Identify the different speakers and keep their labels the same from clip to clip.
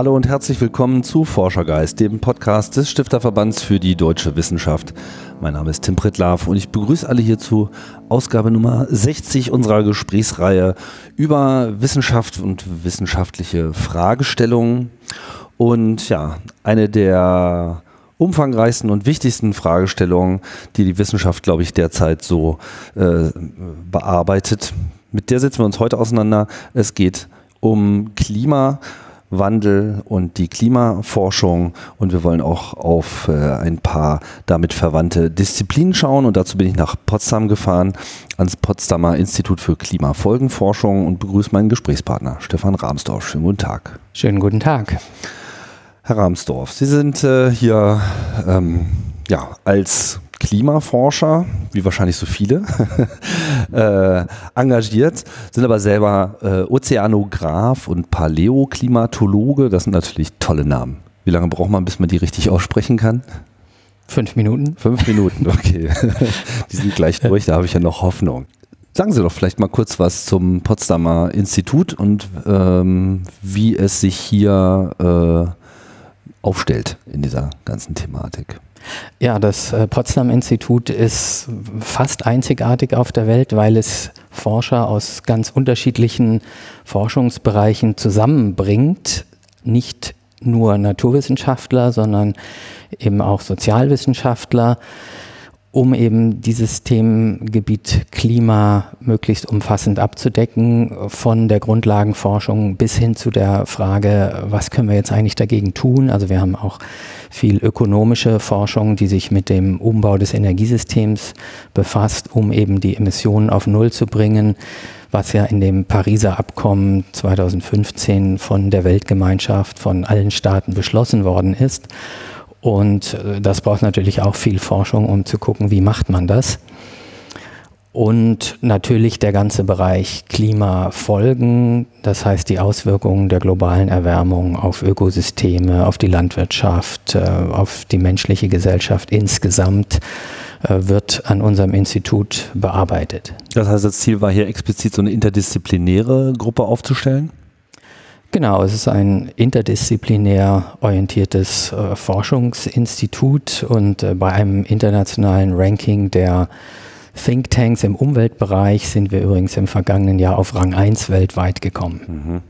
Speaker 1: Hallo und herzlich willkommen zu Forschergeist, dem Podcast des Stifterverbands für die deutsche Wissenschaft. Mein Name ist Tim Prittlaff und ich begrüße alle hier zu Ausgabe Nummer 60 unserer Gesprächsreihe über Wissenschaft und wissenschaftliche Fragestellungen. Und ja, eine der umfangreichsten und wichtigsten Fragestellungen, die die Wissenschaft, glaube ich, derzeit so äh, bearbeitet. Mit der setzen wir uns heute auseinander. Es geht um Klima Wandel und die Klimaforschung und wir wollen auch auf äh, ein paar damit verwandte Disziplinen schauen und dazu bin ich nach Potsdam gefahren ans Potsdamer Institut für Klimafolgenforschung und begrüße meinen Gesprächspartner Stefan Rahmsdorf. Schönen guten Tag.
Speaker 2: Schönen guten Tag.
Speaker 1: Herr Rahmsdorf, Sie sind äh, hier ähm, ja, als Klimaforscher, wie wahrscheinlich so viele, äh, engagiert, sind aber selber äh, Ozeanograph und Paläoklimatologe. Das sind natürlich tolle Namen. Wie lange braucht man, bis man die richtig aussprechen kann?
Speaker 2: Fünf Minuten.
Speaker 1: Fünf Minuten, okay. die sind gleich durch, da habe ich ja noch Hoffnung. Sagen Sie doch vielleicht mal kurz was zum Potsdamer Institut und ähm, wie es sich hier äh, aufstellt in dieser ganzen Thematik.
Speaker 2: Ja, das äh, Potsdam-Institut ist fast einzigartig auf der Welt, weil es Forscher aus ganz unterschiedlichen Forschungsbereichen zusammenbringt. Nicht nur Naturwissenschaftler, sondern eben auch Sozialwissenschaftler um eben dieses Themengebiet Klima möglichst umfassend abzudecken, von der Grundlagenforschung bis hin zu der Frage, was können wir jetzt eigentlich dagegen tun? Also wir haben auch viel ökonomische Forschung, die sich mit dem Umbau des Energiesystems befasst, um eben die Emissionen auf Null zu bringen, was ja in dem Pariser Abkommen 2015 von der Weltgemeinschaft, von allen Staaten beschlossen worden ist. Und äh, das braucht natürlich auch viel Forschung, um zu gucken, wie macht man das. Und natürlich der ganze Bereich Klimafolgen, das heißt die Auswirkungen der globalen Erwärmung auf Ökosysteme, auf die Landwirtschaft, äh, auf die menschliche Gesellschaft insgesamt, äh, wird an unserem Institut bearbeitet.
Speaker 1: Das heißt, das Ziel war hier explizit so eine interdisziplinäre Gruppe aufzustellen?
Speaker 2: Genau, es ist ein interdisziplinär orientiertes äh, Forschungsinstitut und äh, bei einem internationalen Ranking der Thinktanks im Umweltbereich sind wir übrigens im vergangenen Jahr auf Rang 1 weltweit gekommen. Mhm.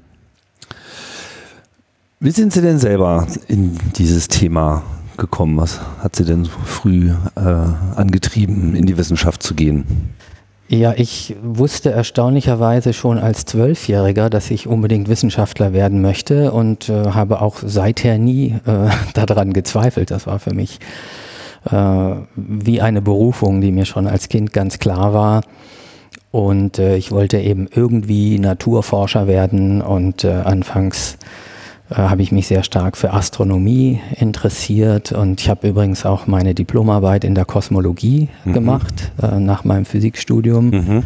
Speaker 1: Wie sind Sie denn selber in dieses Thema gekommen? Was hat Sie denn früh äh, angetrieben, in die Wissenschaft zu gehen?
Speaker 2: Ja, ich wusste erstaunlicherweise schon als Zwölfjähriger, dass ich unbedingt Wissenschaftler werden möchte und äh, habe auch seither nie äh, daran gezweifelt. Das war für mich äh, wie eine Berufung, die mir schon als Kind ganz klar war. Und äh, ich wollte eben irgendwie Naturforscher werden und äh, anfangs äh, habe ich mich sehr stark für Astronomie interessiert und ich habe übrigens auch meine Diplomarbeit in der Kosmologie mhm. gemacht äh, nach meinem Physikstudium. Mhm.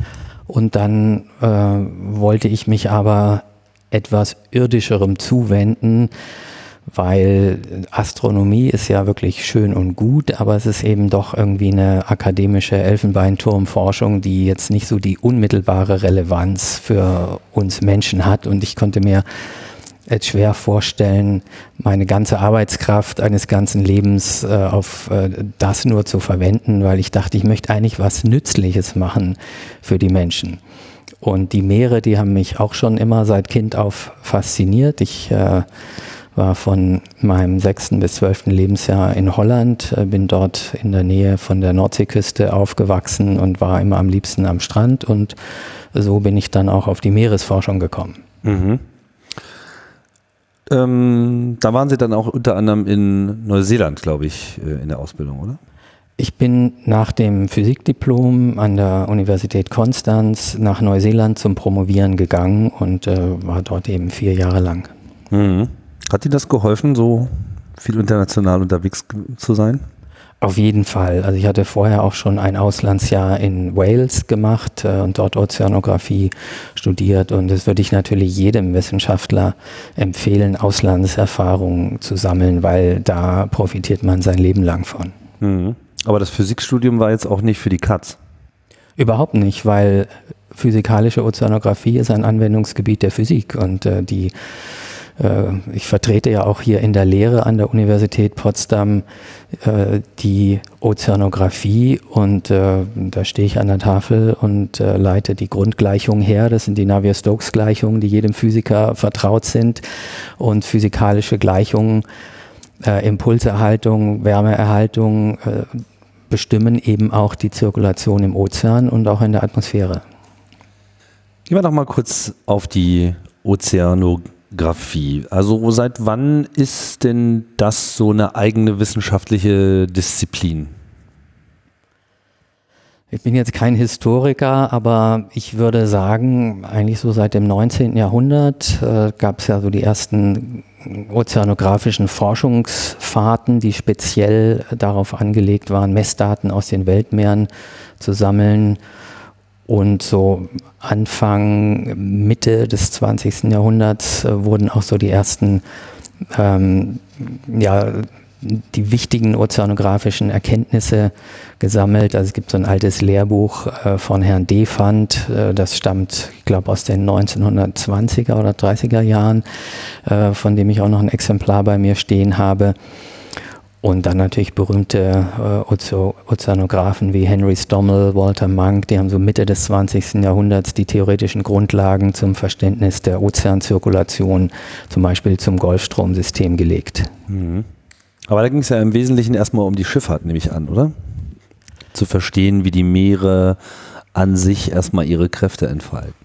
Speaker 2: Und dann äh, wollte ich mich aber etwas irdischerem zuwenden, weil Astronomie ist ja wirklich schön und gut, aber es ist eben doch irgendwie eine akademische Elfenbeinturmforschung, die jetzt nicht so die unmittelbare Relevanz für uns Menschen hat. Und ich konnte mir jetzt schwer vorstellen, meine ganze Arbeitskraft eines ganzen Lebens äh, auf äh, das nur zu verwenden, weil ich dachte, ich möchte eigentlich was Nützliches machen für die Menschen. Und die Meere, die haben mich auch schon immer seit Kind auf fasziniert. Ich äh, war von meinem sechsten bis zwölften Lebensjahr in Holland, äh, bin dort in der Nähe von der Nordseeküste aufgewachsen und war immer am liebsten am Strand und so bin ich dann auch auf die Meeresforschung gekommen. Mhm.
Speaker 1: Ähm, da waren Sie dann auch unter anderem in Neuseeland, glaube ich, äh, in der Ausbildung, oder?
Speaker 2: Ich bin nach dem Physikdiplom an der Universität Konstanz nach Neuseeland zum Promovieren gegangen und äh, war dort eben vier Jahre lang.
Speaker 1: Mhm. Hat Ihnen das geholfen, so viel international unterwegs zu sein?
Speaker 2: Auf jeden Fall. Also ich hatte vorher auch schon ein Auslandsjahr in Wales gemacht äh, und dort Ozeanographie studiert und das würde ich natürlich jedem Wissenschaftler empfehlen, Auslandserfahrungen zu sammeln, weil da profitiert man sein Leben lang von.
Speaker 1: Mhm. Aber das Physikstudium war jetzt auch nicht für die Katz.
Speaker 2: Überhaupt nicht, weil physikalische Ozeanographie ist ein Anwendungsgebiet der Physik und äh, die ich vertrete ja auch hier in der Lehre an der Universität Potsdam äh, die Ozeanographie und äh, da stehe ich an der Tafel und äh, leite die Grundgleichungen her. Das sind die Navier-Stokes-Gleichungen, die jedem Physiker vertraut sind und physikalische Gleichungen, äh, Impulserhaltung, Wärmeerhaltung äh, bestimmen eben auch die Zirkulation im Ozean und auch in der Atmosphäre.
Speaker 1: Gehen wir doch mal kurz auf die Ozeanographie. Also seit wann ist denn das so eine eigene wissenschaftliche Disziplin?
Speaker 2: Ich bin jetzt kein Historiker, aber ich würde sagen, eigentlich so seit dem 19. Jahrhundert äh, gab es ja so die ersten ozeanografischen Forschungsfahrten, die speziell darauf angelegt waren, Messdaten aus den Weltmeeren zu sammeln. Und so Anfang, Mitte des 20. Jahrhunderts äh, wurden auch so die ersten ähm, ja, die wichtigen ozeanografischen Erkenntnisse gesammelt. Also es gibt so ein altes Lehrbuch äh, von Herrn Defand, äh, das stammt, ich glaube, aus den 1920er oder 30er Jahren, von dem ich auch noch ein Exemplar bei mir stehen habe. Und dann natürlich berühmte äh, Ozeanographen wie Henry Stommel, Walter Monk, die haben so Mitte des 20. Jahrhunderts die theoretischen Grundlagen zum Verständnis der Ozeanzirkulation, zum Beispiel zum Golfstromsystem gelegt. Mhm.
Speaker 1: Aber da ging es ja im Wesentlichen erstmal um die Schifffahrt, nehme ich an, oder? Zu verstehen, wie die Meere an sich erstmal ihre Kräfte entfalten.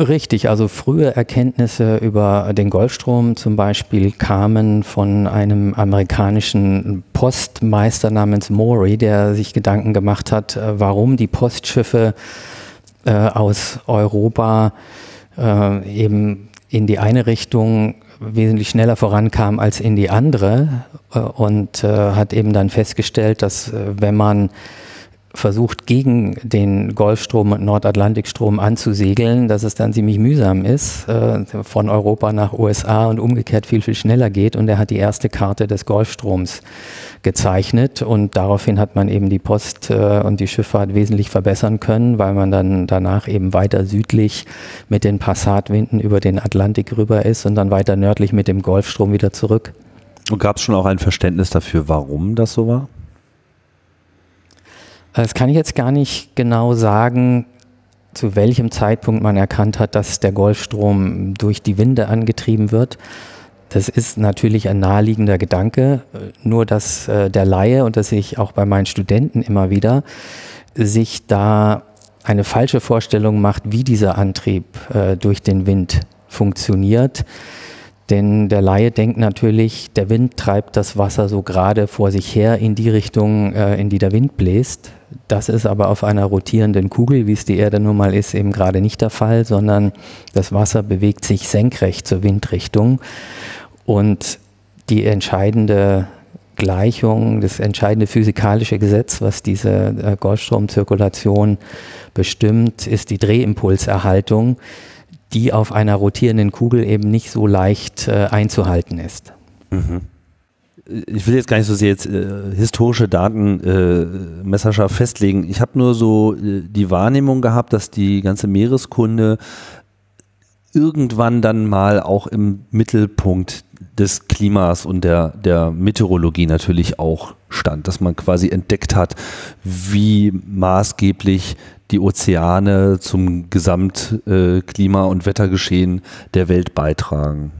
Speaker 2: Richtig, also frühe Erkenntnisse über den Golfstrom zum Beispiel kamen von einem amerikanischen Postmeister namens Maury, der sich Gedanken gemacht hat, äh, warum die Postschiffe äh, aus Europa äh, eben in die eine Richtung wesentlich schneller vorankam als in die andere äh, und äh, hat eben dann festgestellt, dass äh, wenn man versucht, gegen den Golfstrom und Nordatlantikstrom anzusegeln, dass es dann ziemlich mühsam ist, äh, von Europa nach USA und umgekehrt viel, viel schneller geht. Und er hat die erste Karte des Golfstroms gezeichnet und daraufhin hat man eben die Post äh, und die Schifffahrt wesentlich verbessern können, weil man dann danach eben weiter südlich mit den Passatwinden über den Atlantik rüber ist und dann weiter nördlich mit dem Golfstrom wieder zurück.
Speaker 1: Und gab es schon auch ein Verständnis dafür, warum das so war?
Speaker 2: Das kann ich jetzt gar nicht genau sagen, zu welchem Zeitpunkt man erkannt hat, dass der Golfstrom durch die Winde angetrieben wird. Das ist natürlich ein naheliegender Gedanke, nur dass äh, der Laie, und das sehe ich auch bei meinen Studenten immer wieder, sich da eine falsche Vorstellung macht, wie dieser Antrieb äh, durch den Wind funktioniert. Denn der Laie denkt natürlich, der Wind treibt das Wasser so gerade vor sich her in die Richtung, äh, in die der Wind bläst. Das ist aber auf einer rotierenden Kugel, wie es die Erde nun mal ist, eben gerade nicht der Fall, sondern das Wasser bewegt sich senkrecht zur Windrichtung. Und die entscheidende Gleichung, das entscheidende physikalische Gesetz, was diese äh, Golfstromzirkulation bestimmt, ist die Drehimpulserhaltung, die auf einer rotierenden Kugel eben nicht so leicht äh, einzuhalten ist. Mhm
Speaker 1: ich will jetzt gar nicht so sehr jetzt äh, historische Daten äh, messerscharf festlegen. Ich habe nur so äh, die Wahrnehmung gehabt, dass die ganze Meereskunde irgendwann dann mal auch im Mittelpunkt des Klimas und der, der Meteorologie natürlich auch stand, dass man quasi entdeckt hat, wie maßgeblich die Ozeane zum Gesamtklima- und Wettergeschehen der Welt beitragen.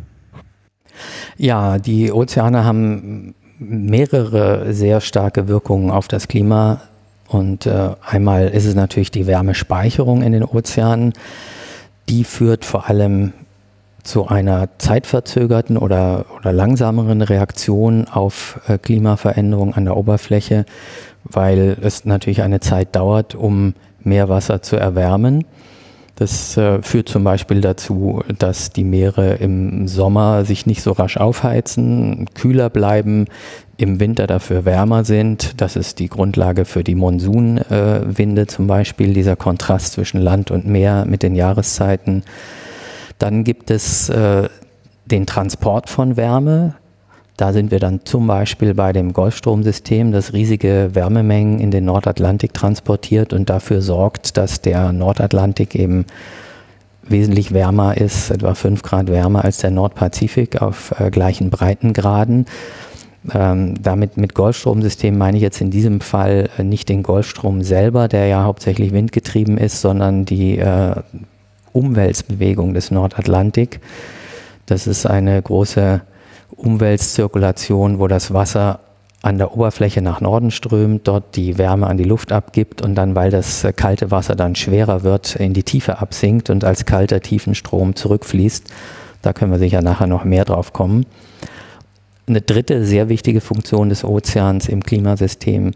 Speaker 2: Ja, die Ozeane haben mehrere sehr starke Wirkungen auf das Klima. Und äh, einmal ist es natürlich die Wärmespeicherung in den Ozeanen. Die führt vor allem zu einer zeitverzögerten oder, oder langsameren Reaktion auf äh, Klimaveränderung an der Oberfläche, weil es natürlich eine Zeit dauert, um Meerwasser zu erwärmen. Das äh, führt zum Beispiel dazu, dass die Meere im Sommer sich nicht so rasch aufheizen, kühler bleiben, im Winter dafür wärmer sind. Das ist die Grundlage für die Monsunwinde äh, zum Beispiel, dieser Kontrast zwischen Land und Meer mit den Jahreszeiten. Dann gibt es äh, den Transport von Wärme. Da sind wir dann zum Beispiel bei dem Golfstromsystem, das riesige Wärmemengen in den Nordatlantik transportiert und dafür sorgt, dass der Nordatlantik eben wesentlich wärmer ist, etwa 5 Grad wärmer als der Nordpazifik auf äh, gleichen Breitengraden. Ähm, damit mit Golfstromsystem meine ich jetzt in diesem Fall äh, nicht den Golfstrom selber, der ja hauptsächlich windgetrieben ist, sondern die äh, Umweltbewegung des Nordatlantik. Das ist eine große Umweltzirkulation, wo das Wasser an der Oberfläche nach Norden strömt, dort die Wärme an die Luft abgibt und dann, weil das äh, kalte Wasser dann schwerer wird, in die Tiefe absinkt und als kalter Tiefenstrom zurückfließt. Da können wir sicher nachher noch mehr drauf kommen. Eine dritte sehr wichtige Funktion des Ozeans im Klimasystem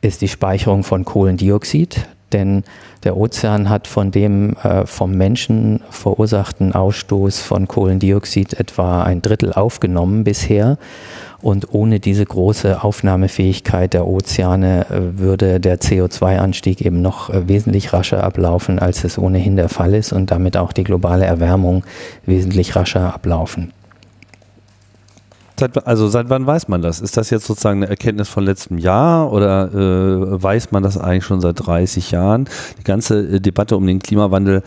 Speaker 2: ist die Speicherung von Kohlendioxid, denn der Ozean hat von dem äh, vom Menschen verursachten Ausstoß von Kohlendioxid etwa ein Drittel aufgenommen bisher. Und ohne diese große Aufnahmefähigkeit der Ozeane äh, würde der CO2-Anstieg eben noch äh, wesentlich rascher ablaufen, als es ohnehin der Fall ist und damit auch die globale Erwärmung wesentlich rascher ablaufen.
Speaker 1: Seit, also seit wann weiß man das? Ist das jetzt sozusagen eine Erkenntnis von letztem Jahr oder äh, weiß man das eigentlich schon seit 30 Jahren? Die ganze äh, Debatte um den Klimawandel,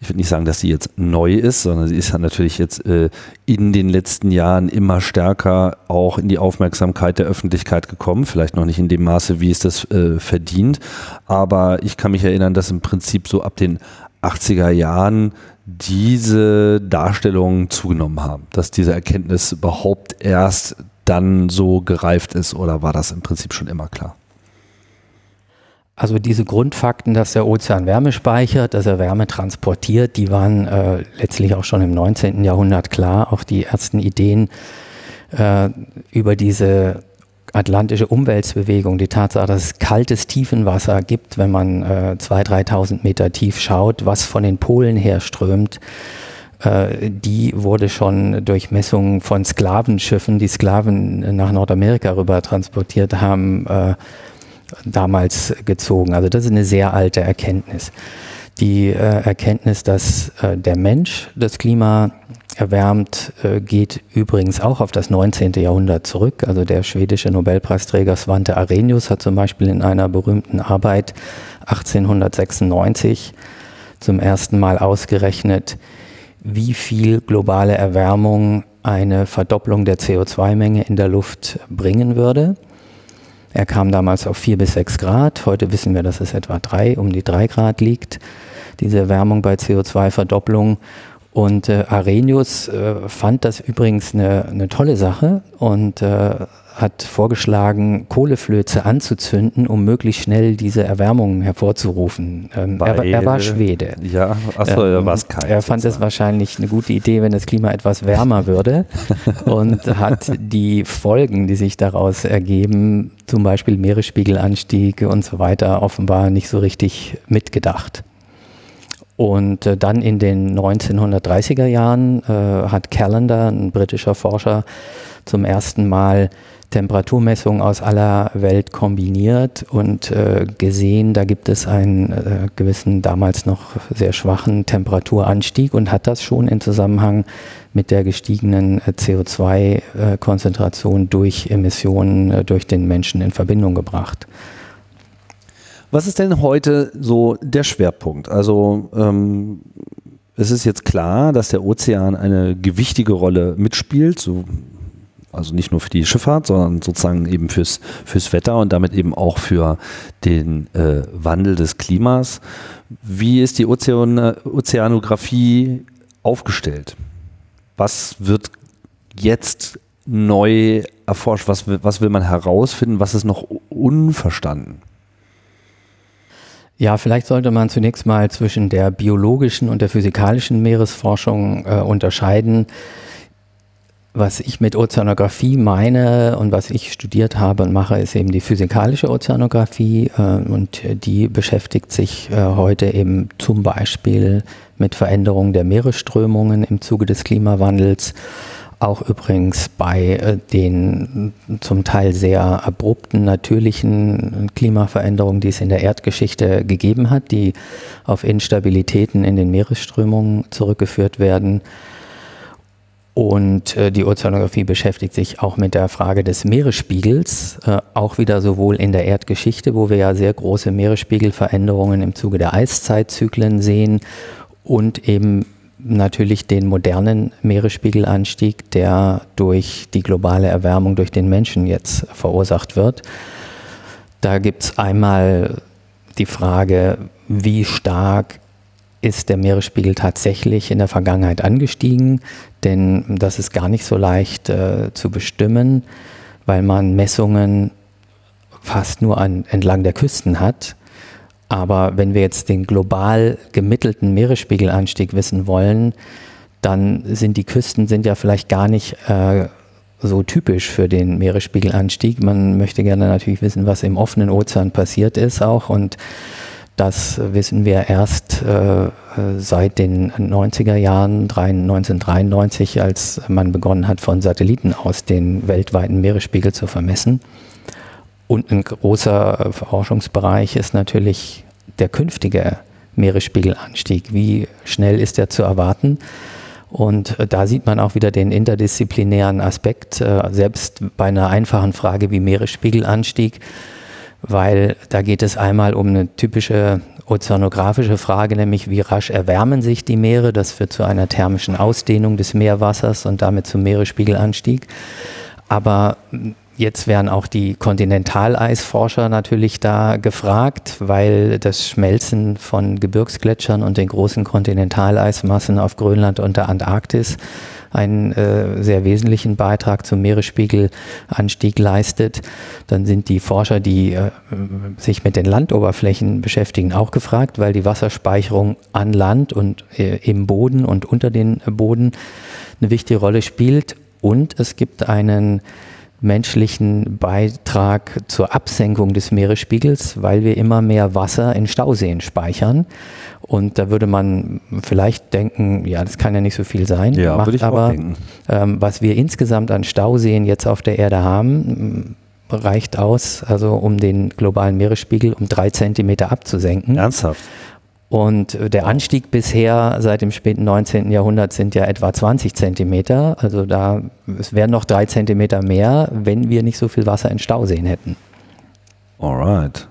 Speaker 1: ich würde nicht sagen, dass sie jetzt neu ist, sondern sie ist ja natürlich jetzt äh, in den letzten Jahren immer stärker auch in die Aufmerksamkeit der Öffentlichkeit gekommen. Vielleicht noch nicht in dem Maße, wie es das äh, verdient. Aber ich kann mich erinnern, dass im Prinzip so ab den 80er Jahren diese Darstellungen zugenommen haben, dass diese Erkenntnis überhaupt erst dann so gereift ist oder war das im Prinzip schon immer klar?
Speaker 2: Also diese Grundfakten, dass der Ozean Wärme speichert, dass er Wärme transportiert, die waren äh, letztlich auch schon im 19. Jahrhundert klar. Auch die ersten Ideen äh, über diese atlantische Umweltbewegung, die Tatsache, dass es kaltes Tiefenwasser gibt, wenn man äh, 2.000, 3.000 Meter tief schaut, was von den Polen her strömt, äh, die wurde schon durch Messungen von Sklavenschiffen, die Sklaven nach Nordamerika rüber transportiert haben, äh, damals gezogen. Also das ist eine sehr alte Erkenntnis. Die äh, Erkenntnis, dass äh, der Mensch das Klima erwärmt, äh, geht übrigens auch auf das 19. Jahrhundert zurück. Also der schwedische Nobelpreisträger Svante Arrhenius hat zum Beispiel in einer berühmten Arbeit 1896 zum ersten Mal ausgerechnet, wie viel globale Erwärmung eine Verdopplung der CO2-Menge in der Luft bringen würde. Er kam damals auf vier bis sechs Grad. Heute wissen wir, dass es etwa drei, um die drei Grad liegt. Diese Erwärmung bei CO2-Verdopplung. Und äh, Arrhenius äh, fand das übrigens eine, eine tolle Sache und äh, hat vorgeschlagen, Kohleflöze anzuzünden, um möglichst schnell diese Erwärmung hervorzurufen. Ähm, er, er, war Schwede.
Speaker 1: Ja, achso, ähm, er war es
Speaker 2: kein. Er fand es wahrscheinlich eine gute Idee, wenn das Klima etwas wärmer würde und hat die Folgen, die sich daraus ergeben, zum Beispiel Meeresspiegelanstieg und so weiter, offenbar nicht so richtig mitgedacht. Und äh, dann in den 1930er Jahren äh, hat Callender, ein britischer Forscher, zum ersten Mal Temperaturmessungen aus aller Welt kombiniert und äh, gesehen, da gibt es einen äh, gewissen, damals noch sehr schwachen Temperaturanstieg und hat das schon in Zusammenhang mit der gestiegenen äh, CO2-Konzentration äh, durch Emissionen äh, durch den Menschen in Verbindung gebracht.
Speaker 1: Was ist denn heute so der Schwerpunkt? Also ähm, es ist jetzt klar, dass der Ozean eine gewichtige Rolle mitspielt, so, also nicht nur für die Schifffahrt, sondern sozusagen eben fürs, fürs Wetter und damit eben auch für den äh, Wandel des Klimas. Wie ist die Ozean, Ozeanographie aufgestellt? Was wird jetzt neu erforscht? Was, was will man herausfinden? Was ist noch unverstanden?
Speaker 2: Ja, vielleicht sollte man zunächst mal zwischen der biologischen und der physikalischen Meeresforschung äh, unterscheiden. Was ich mit Ozeanographie meine und was ich studiert habe und mache, ist eben die physikalische Ozeanographie äh, und die beschäftigt sich äh, heute eben zum Beispiel mit Veränderungen der Meeresströmungen im Zuge des Klimawandels auch übrigens bei äh, den zum Teil sehr abrupten natürlichen Klimaveränderungen, die es in der Erdgeschichte gegeben hat, die auf Instabilitäten in den Meeresströmungen zurückgeführt werden. Und äh, die Ozeanographie beschäftigt sich auch mit der Frage des Meeresspiegels, äh, auch wieder sowohl in der Erdgeschichte, wo wir ja sehr große Meeresspiegelveränderungen im Zuge der Eiszeitzyklen sehen, und eben natürlich den modernen Meeresspiegelanstieg, der durch die globale Erwärmung durch den Menschen jetzt verursacht wird. Da gibt es einmal die Frage, wie stark ist der Meeresspiegel tatsächlich in der Vergangenheit angestiegen, denn das ist gar nicht so leicht äh, zu bestimmen, weil man Messungen fast nur an, entlang der Küsten hat. Aber wenn wir jetzt den global gemittelten Meeresspiegelanstieg wissen wollen, dann sind die Küsten sind ja vielleicht gar nicht äh, so typisch für den Meeresspiegelanstieg. Man möchte gerne natürlich wissen, was im offenen Ozean passiert ist auch und das wissen wir erst äh, seit den 90er Jahren, 1993, als man begonnen hat, von Satelliten aus den weltweiten Meeresspiegel zu vermessen. Und ein großer Forschungsbereich ist natürlich der künftige Meeresspiegelanstieg. Wie schnell ist der zu erwarten? Und da sieht man auch wieder den interdisziplinären Aspekt, äh, selbst bei einer einfachen Frage wie Meeresspiegelanstieg, weil da geht es einmal um eine typische ozeanografische Frage, nämlich wie rasch erwärmen sich die Meere. Das führt zu einer thermischen Ausdehnung des Meerwassers und damit zum Meeresspiegelanstieg. Aber Jetzt wären auch die Kontinentaleisforscher natürlich da gefragt, weil das Schmelzen von Gebirgsgletschern und den großen Kontinentaleismassen auf Grönland und der Antarktis einen äh, sehr wesentlichen Beitrag zum Meeresspiegelanstieg leistet. Dann sind die Forscher, die äh, sich mit den Landoberflächen beschäftigen, auch gefragt, weil die Wasserspeicherung an Land und äh, im Boden und unter den Boden eine wichtige Rolle spielt. Und es gibt einen menschlichen Beitrag zur Absenkung des Meeresspiegels, weil wir immer mehr Wasser in Stauseen speichern. Und da würde man vielleicht denken, ja, das kann ja nicht so viel sein.
Speaker 1: Ja, macht würde ich aber, auch denken.
Speaker 2: Ähm, was wir insgesamt an Stauseen jetzt auf der Erde haben, reicht aus, also um den globalen Meeresspiegel um drei Zentimeter abzusenken.
Speaker 1: Ernsthaft?
Speaker 2: Und der Anstieg bisher seit dem späten 19. Jahrhundert sind ja etwa 20 Zentimeter. Also da es wären noch drei Zentimeter mehr, wenn wir nicht so viel Wasser in Stauseen hätten.
Speaker 1: Alright.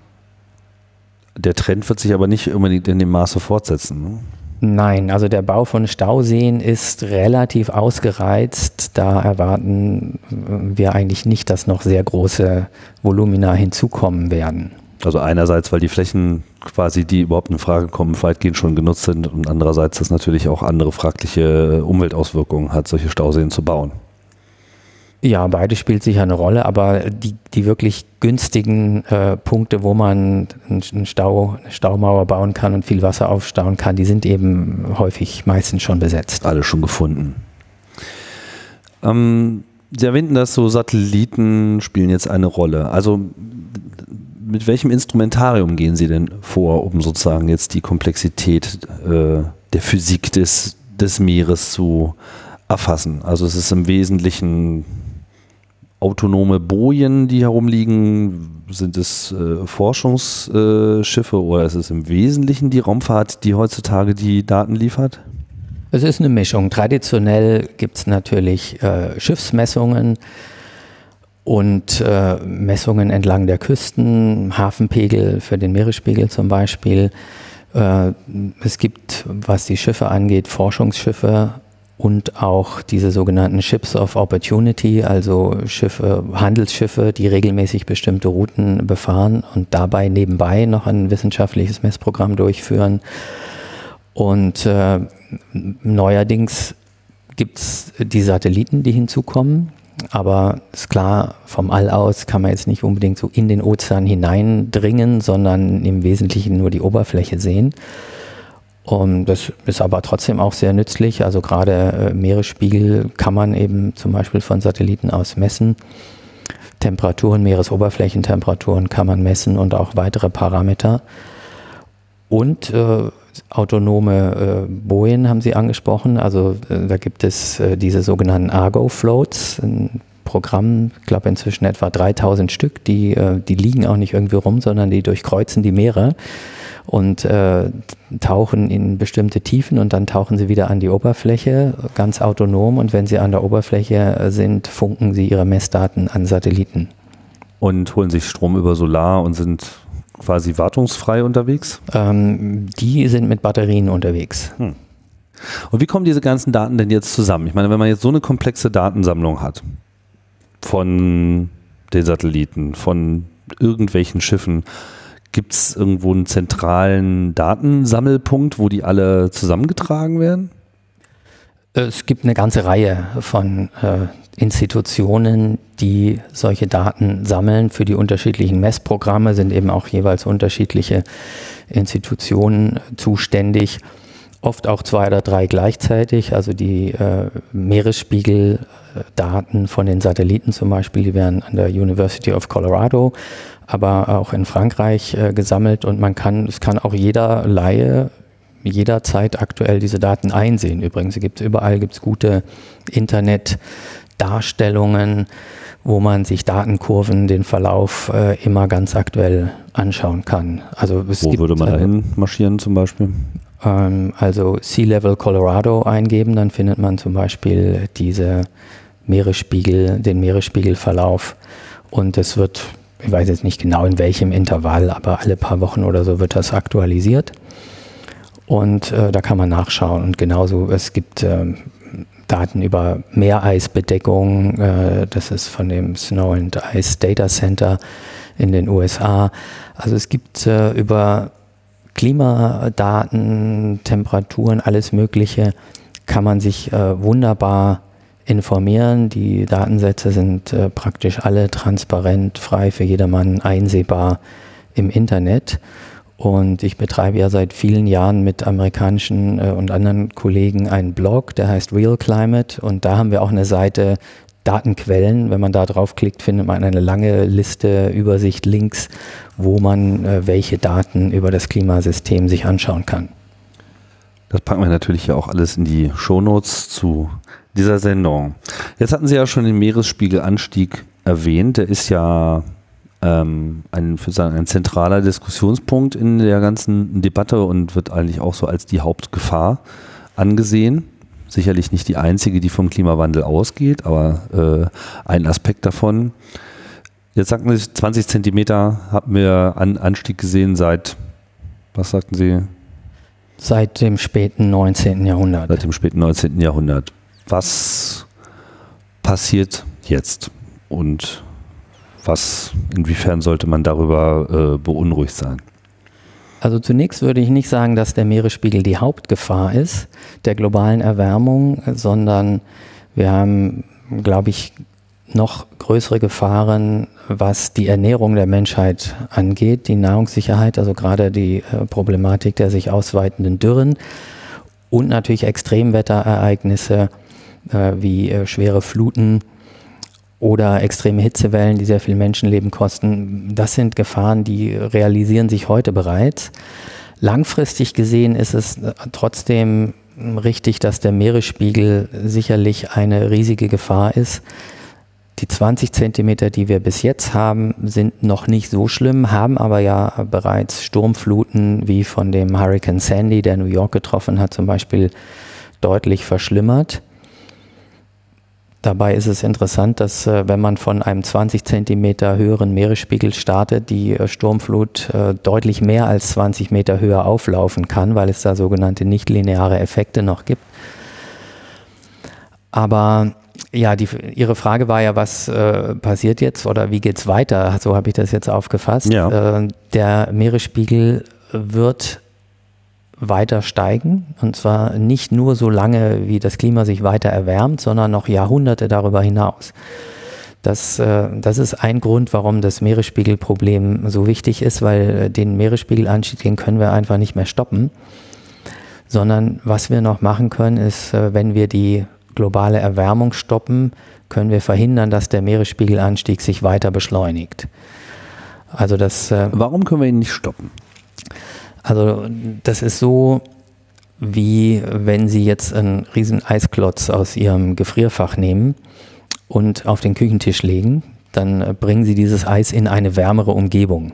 Speaker 1: Der Trend wird sich aber nicht unbedingt in dem Maße fortsetzen. Ne?
Speaker 2: Nein, also der Bau von Stauseen ist relativ ausgereizt. Da erwarten wir eigentlich nicht, dass noch sehr große Volumina hinzukommen werden.
Speaker 1: Also einerseits, weil die Flächen quasi, die überhaupt in Frage kommen, weitgehend schon genutzt sind und andererseits, dass natürlich auch andere fragliche Umweltauswirkungen hat, solche Stauseen zu bauen.
Speaker 2: Ja, beide spielt sicher eine Rolle, aber die, die wirklich günstigen äh, Punkte, wo man einen Stau, eine Staumauer bauen kann und viel Wasser aufstauen kann, die sind eben häufig meistens schon besetzt.
Speaker 1: Alle schon gefunden. Ähm, Sie erwähnten, dass so Satelliten spielen jetzt eine Rolle. Also mit welchem Instrumentarium gehen Sie denn vor, um sozusagen jetzt die Komplexität äh, der Physik des, des Meeres zu erfassen? Also es ist im Wesentlichen autonome Bojen, die herumliegen? Sind es äh, Forschungsschiffe äh, oder ist es im Wesentlichen die Raumfahrt, die heutzutage die Daten liefert?
Speaker 2: Es ist eine Mischung. Traditionell gibt es natürlich äh, Schiffsmessungen, und äh, Messungen entlang der Küsten, Hafenpegel für den Meeresspiegel zum Beispiel. Äh, es gibt, was die Schiffe angeht, Forschungsschiffe und auch diese sogenannten Ships of Opportunity, also Schiffe, Handelsschiffe, die regelmäßig bestimmte Routen befahren und dabei nebenbei noch ein wissenschaftliches Messprogramm durchführen. Und äh, neuerdings gibt es die Satelliten, die hinzukommen. Aber ist klar, vom All aus kann man jetzt nicht unbedingt so in den Ozean hineindringen, sondern im Wesentlichen nur die Oberfläche sehen. Und das ist aber trotzdem auch sehr nützlich. Also gerade äh, Meeresspiegel kann man eben zum Beispiel von Satelliten aus messen. Temperaturen, Meeresoberflächentemperaturen kann man messen und auch weitere Parameter. Und äh, autonome äh, Bojen haben Sie angesprochen. Also äh, da gibt es äh, diese sogenannten Argo-Floats, ein Programm, ich glaube inzwischen etwa 3000 Stück, die, äh, die liegen auch nicht irgendwie rum, sondern die durchkreuzen die Meere und äh, tauchen in bestimmte Tiefen und dann tauchen sie wieder an die Oberfläche, ganz autonom. Und wenn sie an der Oberfläche sind, funken sie ihre Messdaten an Satelliten.
Speaker 1: Und holen sich Strom über Solar und sind quasi wartungsfrei unterwegs?
Speaker 2: Ähm, die sind mit Batterien unterwegs. Hm.
Speaker 1: Und wie kommen diese ganzen Daten denn jetzt zusammen? Ich meine, wenn man jetzt so eine komplexe Datensammlung hat von den Satelliten, von irgendwelchen Schiffen, gibt es irgendwo einen zentralen Datensammelpunkt, wo die alle zusammengetragen werden?
Speaker 2: Es gibt eine ganze Reihe von äh, Institutionen, die solche Daten sammeln. Für die unterschiedlichen Messprogramme sind eben auch jeweils unterschiedliche Institutionen zuständig. Oft auch zwei oder drei gleichzeitig. Also die äh, Meeresspiegeldaten von den Satelliten zum Beispiel, die werden an der University of Colorado, aber auch in Frankreich äh, gesammelt und man kann, es kann auch jeder Laie jederzeit aktuell diese Daten einsehen. Übrigens gibt es überall gibt's gute Internetdarstellungen, wo man sich Datenkurven, den Verlauf äh, immer ganz aktuell anschauen kann.
Speaker 1: Also wo würde man da hin marschieren zum Beispiel?
Speaker 2: Ähm, also Sea Level Colorado eingeben, dann findet man zum Beispiel diese Meeresspiegel, den Meeresspiegelverlauf und es wird, ich weiß jetzt nicht genau in welchem Intervall, aber alle paar Wochen oder so wird das aktualisiert. Und äh, da kann man nachschauen. Und genauso, es gibt äh, Daten über Meereisbedeckung. Äh, das ist von dem Snow and Ice Data Center in den USA. Also es gibt äh, über Klimadaten, Temperaturen, alles Mögliche, kann man sich äh, wunderbar informieren. Die Datensätze sind äh, praktisch alle transparent, frei für jedermann einsehbar im Internet. Und ich betreibe ja seit vielen Jahren mit amerikanischen äh, und anderen Kollegen einen Blog, der heißt Real Climate. Und da haben wir auch eine Seite Datenquellen. Wenn man da draufklickt, findet man eine lange Liste, Übersicht, Links, wo man äh, welche Daten über das Klimasystem sich anschauen kann.
Speaker 1: Das packen wir natürlich ja auch alles in die Shownotes zu dieser Sendung. Jetzt hatten Sie ja schon den Meeresspiegelanstieg erwähnt. Der ist ja ähm, ein, sagen, ein zentraler Diskussionspunkt in der ganzen Debatte und wird eigentlich auch so als die Hauptgefahr angesehen. Sicherlich nicht die einzige, die vom Klimawandel ausgeht, aber äh, ein Aspekt davon. Jetzt sagten Sie, 20 Zentimeter haben wir an Anstieg gesehen seit, was sagten Sie?
Speaker 2: Seit dem späten 19. Jahrhundert.
Speaker 1: Seit dem späten 19. Jahrhundert. Was passiert jetzt? Und was, inwiefern sollte man darüber äh, beunruhigt sein?
Speaker 2: Also zunächst würde ich nicht sagen, dass der Meeresspiegel die Hauptgefahr ist der globalen Erwärmung, sondern wir haben, glaube ich, noch größere Gefahren, was die Ernährung der Menschheit angeht, die Nahrungssicherheit, also gerade die äh, Problematik der sich ausweitenden Dürren und natürlich Extremwetterereignisse äh, wie äh, schwere Fluten, oder extreme Hitzewellen, die sehr viel Menschenleben kosten. Das sind Gefahren, die realisieren sich heute bereits. Langfristig gesehen ist es trotzdem richtig, dass der Meeresspiegel sicherlich eine riesige Gefahr ist. Die 20 Zentimeter, die wir bis jetzt haben, sind noch nicht so schlimm, haben aber ja bereits Sturmfluten wie von dem Hurricane Sandy, der New York getroffen hat, zum Beispiel deutlich verschlimmert. Dabei ist es interessant, dass äh, wenn man von einem 20 Zentimeter höheren Meeresspiegel startet, die äh, Sturmflut äh, deutlich mehr als 20 Meter höher auflaufen kann, weil es da sogenannte nichtlineare Effekte noch gibt. Aber ja, die, Ihre Frage war ja, was äh, passiert jetzt oder wie geht es weiter? So habe ich das jetzt aufgefasst. Ja. Äh, der Meeresspiegel wird weiter steigen. Und zwar nicht nur so lange, wie das Klima sich weiter erwärmt, sondern noch Jahrhunderte darüber hinaus. Das, äh, das ist ein Grund, warum das Meeresspiegelproblem so wichtig ist, weil den Meeresspiegelanstieg, den können wir einfach nicht mehr stoppen. Sondern was wir noch machen können, ist, äh, wenn wir die globale Erwärmung stoppen, können wir verhindern, dass der Meeresspiegelanstieg sich weiter beschleunigt.
Speaker 1: Also das, äh, Warum können wir ihn nicht stoppen?
Speaker 2: Also das ist so, wie wenn Sie jetzt einen riesen Eisklotz aus Ihrem Gefrierfach nehmen und auf den Küchentisch legen, dann bringen Sie dieses Eis in eine wärmere Umgebung.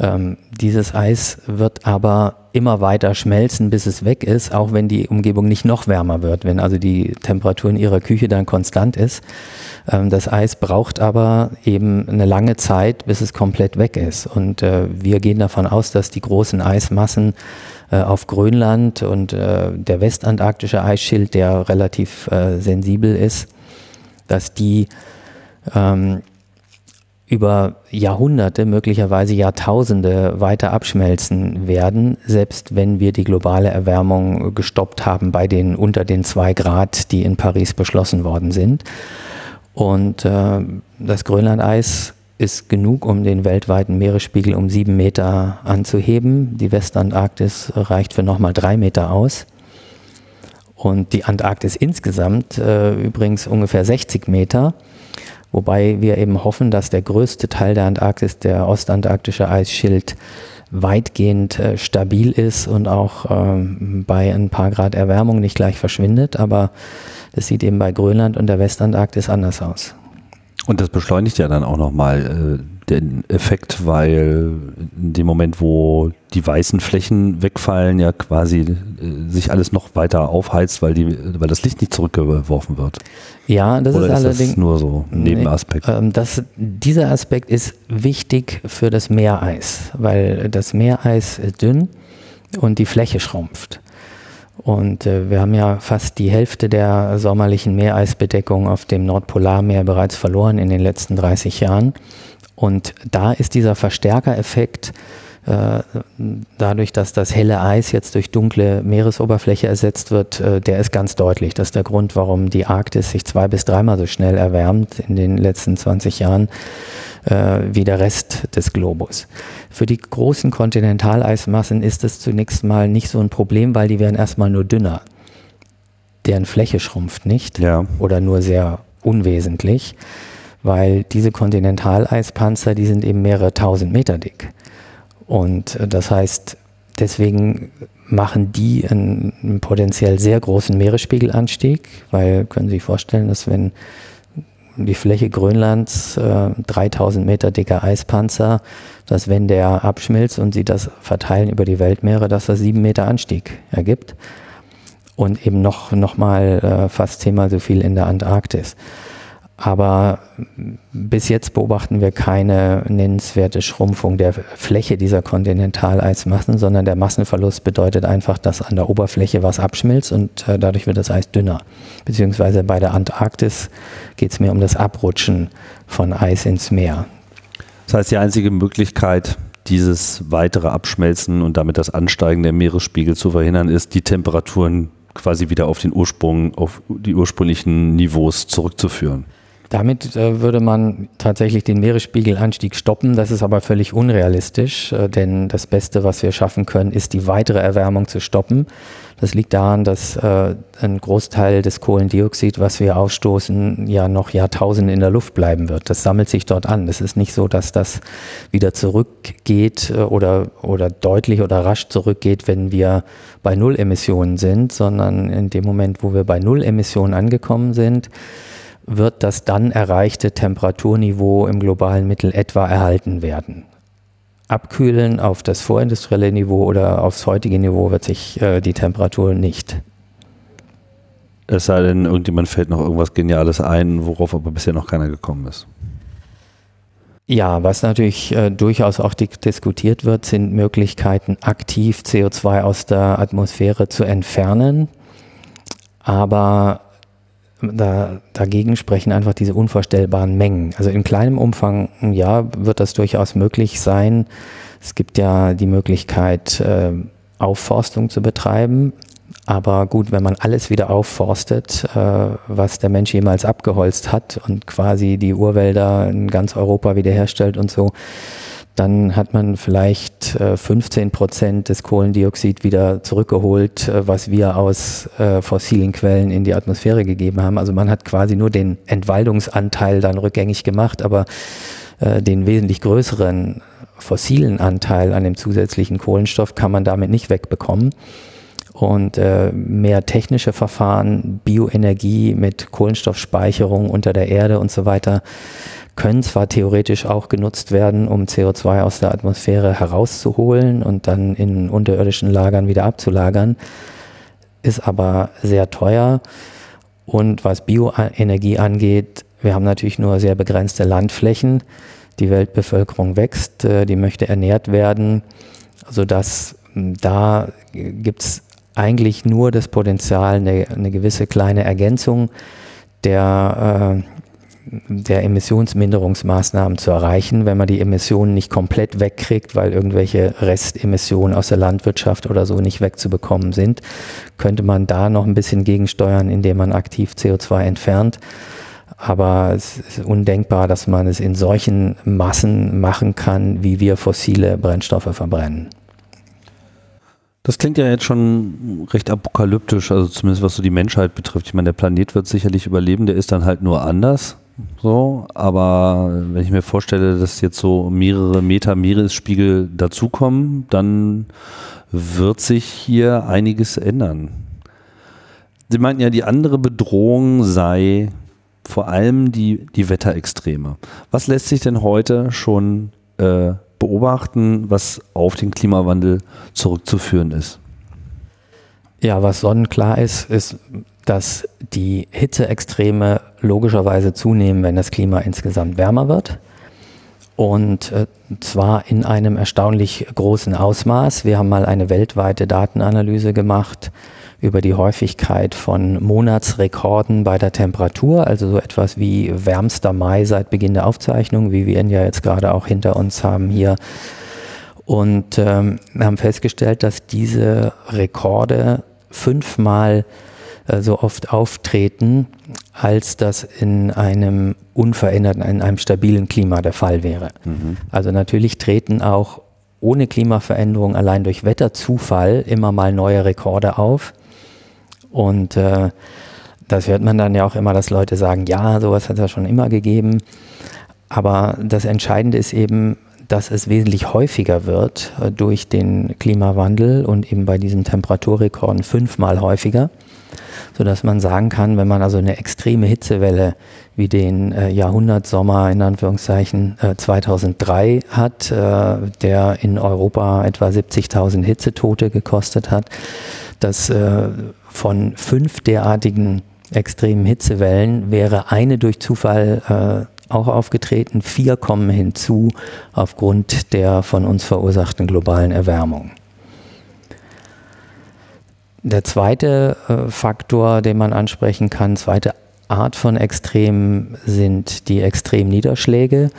Speaker 2: Ähm, dieses Eis wird aber immer weiter schmelzen, bis es weg ist, auch wenn die Umgebung nicht noch wärmer wird, wenn also die Temperatur in ihrer Küche dann konstant ist. Ähm, das Eis braucht aber eben eine lange Zeit, bis es komplett weg ist. Und äh, wir gehen davon aus, dass die großen Eismassen äh, auf Grönland und äh, der westantarktische Eisschild, der relativ äh, sensibel ist, dass die ähm, über Jahrhunderte, möglicherweise Jahrtausende weiter abschmelzen werden, selbst wenn wir die globale Erwärmung gestoppt haben bei den unter den zwei Grad, die in Paris beschlossen worden sind. Und äh, das Grönlandeis ist genug, um den weltweiten Meeresspiegel um sieben Meter anzuheben. Die Westantarktis reicht für nochmal drei Meter aus. Und die Antarktis insgesamt äh, übrigens ungefähr 60 Meter. Wobei wir eben hoffen, dass der größte Teil der Antarktis, der ostantarktische Eisschild, weitgehend äh, stabil ist und auch ähm, bei ein paar Grad Erwärmung nicht gleich verschwindet. Aber das sieht eben bei Grönland und der Westantarktis anders aus.
Speaker 1: Und das beschleunigt ja dann auch nochmal äh, den Effekt, weil in dem Moment, wo die weißen Flächen wegfallen, ja quasi äh, sich alles noch weiter aufheizt, weil, die, weil das Licht nicht zurückgeworfen wird.
Speaker 2: Ja, das Oder ist, ist allerdings
Speaker 1: das nur so ein Nebenaspekt.
Speaker 2: Nee, ähm, das, dieser Aspekt ist wichtig für das Meereis, weil das Meereis ist dünn und die Fläche schrumpft. Und äh, wir haben ja fast die Hälfte der sommerlichen Meereisbedeckung auf dem Nordpolarmeer bereits verloren in den letzten 30 Jahren. Und da ist dieser Verstärkereffekt äh, dadurch, dass das helle Eis jetzt durch dunkle Meeresoberfläche ersetzt wird, äh, der ist ganz deutlich. Das ist der Grund, warum die Arktis sich zwei bis dreimal so schnell erwärmt in den letzten 20 Jahren äh, wie der Rest des Globus. Für die großen Kontinentaleismassen ist es zunächst mal nicht so ein Problem, weil die werden erstmal nur dünner. Deren Fläche schrumpft nicht ja. oder nur sehr unwesentlich weil diese Kontinentaleispanzer, die sind eben mehrere tausend Meter dick. Und äh, das heißt, deswegen machen die einen, einen potenziell sehr großen Meeresspiegelanstieg, weil können Sie sich vorstellen, dass wenn die Fläche Grönlands äh, 3000 Meter dicker Eispanzer, dass wenn der abschmilzt und sie das verteilen über die Weltmeere, dass das sieben Meter Anstieg ergibt und eben noch, noch mal äh, fast zehnmal so viel in der Antarktis. Aber bis jetzt beobachten wir keine nennenswerte Schrumpfung der Fläche dieser Kontinentaleismassen, sondern der Massenverlust bedeutet einfach, dass an der Oberfläche was abschmilzt und äh, dadurch wird das Eis dünner. Beziehungsweise bei der Antarktis geht es mehr um das Abrutschen von Eis ins Meer.
Speaker 1: Das heißt, die einzige Möglichkeit, dieses weitere Abschmelzen und damit das Ansteigen der Meeresspiegel zu verhindern, ist, die Temperaturen quasi wieder auf den Ursprung, auf die ursprünglichen Niveaus zurückzuführen.
Speaker 2: Damit äh, würde man tatsächlich den Meeresspiegelanstieg stoppen. Das ist aber völlig unrealistisch, äh, denn das Beste, was wir schaffen können, ist die weitere Erwärmung zu stoppen. Das liegt daran, dass äh, ein Großteil des Kohlendioxid, was wir ausstoßen, ja noch Jahrtausende in der Luft bleiben wird. Das sammelt sich dort an. Es ist nicht so, dass das wieder zurückgeht äh, oder, oder deutlich oder rasch zurückgeht, wenn wir bei Null Emissionen sind, sondern in dem Moment, wo wir bei Null Emissionen angekommen sind, wird das dann erreichte Temperaturniveau im globalen Mittel etwa erhalten werden. Abkühlen auf das vorindustrielle Niveau oder aufs heutige Niveau wird sich äh, die Temperatur nicht.
Speaker 1: Es sei denn, irgendjemand fällt noch irgendwas Geniales ein, worauf aber bisher noch keiner gekommen ist.
Speaker 2: Ja, was natürlich äh, durchaus auch diskutiert wird, sind Möglichkeiten, aktiv CO2 aus der Atmosphäre zu entfernen. Aber da, dagegen sprechen einfach diese unvorstellbaren Mengen. Also in kleinem Umfang, ja, wird das durchaus möglich sein. Es gibt ja die Möglichkeit, äh, Aufforstung zu betreiben. Aber gut, wenn man alles wieder aufforstet, äh, was der Mensch jemals abgeholzt hat und quasi die Urwälder in ganz Europa wiederherstellt und so, dann hat man vielleicht äh, 15 Prozent des Kohlendioxid wieder zurückgeholt, äh, was wir aus äh, fossilen Quellen in die Atmosphäre gegeben haben. Also man hat quasi nur den Entwaldungsanteil dann rückgängig gemacht, aber äh, den wesentlich größeren fossilen Anteil an dem zusätzlichen Kohlenstoff kann man damit nicht wegbekommen. Und äh, mehr technische Verfahren, Bioenergie mit Kohlenstoffspeicherung unter der Erde und so weiter, können zwar theoretisch auch genutzt werden, um CO2 aus der Atmosphäre herauszuholen und dann in unterirdischen Lagern wieder abzulagern, ist aber sehr teuer. Und was Bioenergie angeht, wir haben natürlich nur sehr begrenzte Landflächen. Die Weltbevölkerung wächst, äh, die möchte ernährt werden, sodass hm, da gibt es eigentlich nur das Potenzial, eine, eine gewisse kleine Ergänzung der, äh, der Emissionsminderungsmaßnahmen zu erreichen, wenn man die Emissionen nicht komplett wegkriegt, weil irgendwelche Restemissionen aus der Landwirtschaft oder so nicht wegzubekommen sind, könnte man da noch ein bisschen gegensteuern, indem man aktiv CO2 entfernt. Aber es ist undenkbar, dass man es in solchen Massen machen kann, wie wir fossile Brennstoffe verbrennen.
Speaker 1: Das klingt ja jetzt schon recht apokalyptisch, also zumindest was so die Menschheit betrifft. Ich meine, der Planet wird sicherlich überleben, der ist dann halt nur anders. So, aber wenn ich mir vorstelle, dass jetzt so mehrere Meter Meeresspiegel dazukommen, dann wird sich hier einiges ändern. Sie meinten ja, die andere Bedrohung sei vor allem die, die Wetterextreme. Was lässt sich denn heute schon äh, beobachten, was auf den Klimawandel zurückzuführen ist?
Speaker 2: Ja, was sonnenklar ist, ist, dass die Hitzeextreme logischerweise zunehmen, wenn das Klima insgesamt wärmer wird. Und äh, zwar in einem erstaunlich großen Ausmaß. Wir haben mal eine weltweite Datenanalyse gemacht über die Häufigkeit von Monatsrekorden bei der Temperatur, also so etwas wie wärmster Mai seit Beginn der Aufzeichnung, wie wir ihn ja jetzt gerade auch hinter uns haben hier. Und ähm, haben festgestellt, dass diese Rekorde fünfmal äh, so oft auftreten, als das in einem unveränderten, in einem stabilen Klima der Fall wäre. Mhm. Also natürlich treten auch ohne Klimaveränderung allein durch Wetterzufall immer mal neue Rekorde auf. Und äh, das hört man dann ja auch immer, dass Leute sagen, ja, sowas hat es ja schon immer gegeben. Aber das Entscheidende ist eben, dass es wesentlich häufiger wird äh, durch den Klimawandel und eben bei diesen Temperaturrekorden fünfmal häufiger, sodass man sagen kann, wenn man also eine extreme Hitzewelle wie den äh, Jahrhundertsommer in Anführungszeichen äh, 2003 hat, äh, der in Europa etwa 70.000 Hitzetote gekostet hat, dass äh, von fünf derartigen extremen Hitzewellen wäre eine durch Zufall äh, auch aufgetreten, vier kommen hinzu aufgrund der von uns verursachten globalen Erwärmung. Der zweite äh, Faktor, den man ansprechen kann, zweite Art von Extremen sind die Extremniederschläge.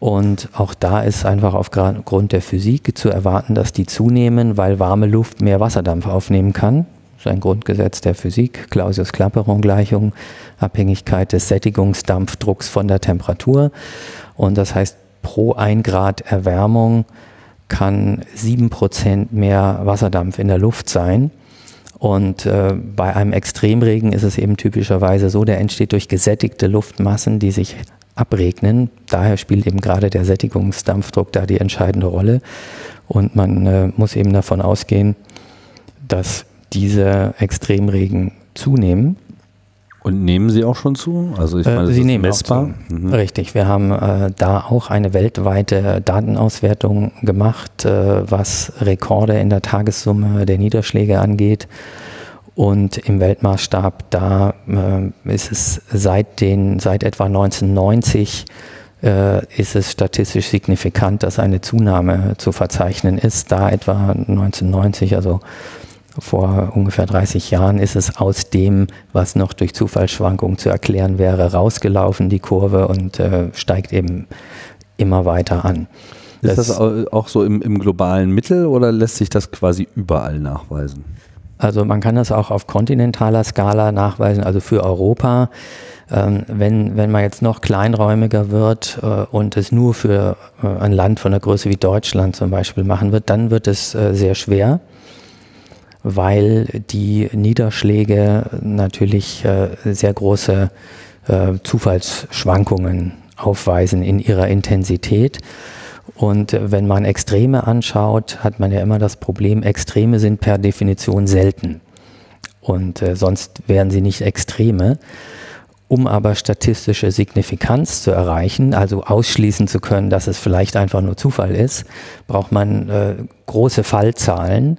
Speaker 2: Und auch da ist einfach aufgrund der Physik zu erwarten, dass die zunehmen, weil warme Luft mehr Wasserdampf aufnehmen kann. Das ist ein Grundgesetz der Physik, Clausius-Clapeyron-Gleichung, Abhängigkeit des Sättigungsdampfdrucks von der Temperatur. Und das heißt, pro 1 Grad Erwärmung kann 7% mehr Wasserdampf in der Luft sein. Und äh, bei einem Extremregen ist es eben typischerweise so, der entsteht durch gesättigte Luftmassen, die sich abregnen. Daher spielt eben gerade der Sättigungsdampfdruck da die entscheidende Rolle. Und man äh, muss eben davon ausgehen, dass diese Extremregen zunehmen.
Speaker 1: Und nehmen sie auch schon zu?
Speaker 2: Also ich äh, meine, äh, sie nehmen messbar. Mhm. Richtig, wir haben äh, da auch eine weltweite Datenauswertung gemacht, äh, was Rekorde in der Tagessumme der Niederschläge angeht. Und im Weltmaßstab, da äh, ist es seit, den, seit etwa 1990 äh, ist es statistisch signifikant, dass eine Zunahme zu verzeichnen ist. Da etwa 1990, also vor ungefähr 30 Jahren, ist es aus dem, was noch durch Zufallsschwankungen zu erklären wäre, rausgelaufen, die Kurve, und äh, steigt eben immer weiter an.
Speaker 1: Ist das, das auch so im, im globalen Mittel oder lässt sich das quasi überall nachweisen?
Speaker 2: Also man kann das auch auf kontinentaler Skala nachweisen, also für Europa. Ähm, wenn, wenn man jetzt noch kleinräumiger wird äh, und es nur für äh, ein Land von der Größe wie Deutschland zum Beispiel machen wird, dann wird es äh, sehr schwer, weil die Niederschläge natürlich äh, sehr große äh, Zufallsschwankungen aufweisen in ihrer Intensität. Und wenn man Extreme anschaut, hat man ja immer das Problem, Extreme sind per Definition selten. Und äh, sonst wären sie nicht Extreme. Um aber statistische Signifikanz zu erreichen, also ausschließen zu können, dass es vielleicht einfach nur Zufall ist, braucht man äh, große Fallzahlen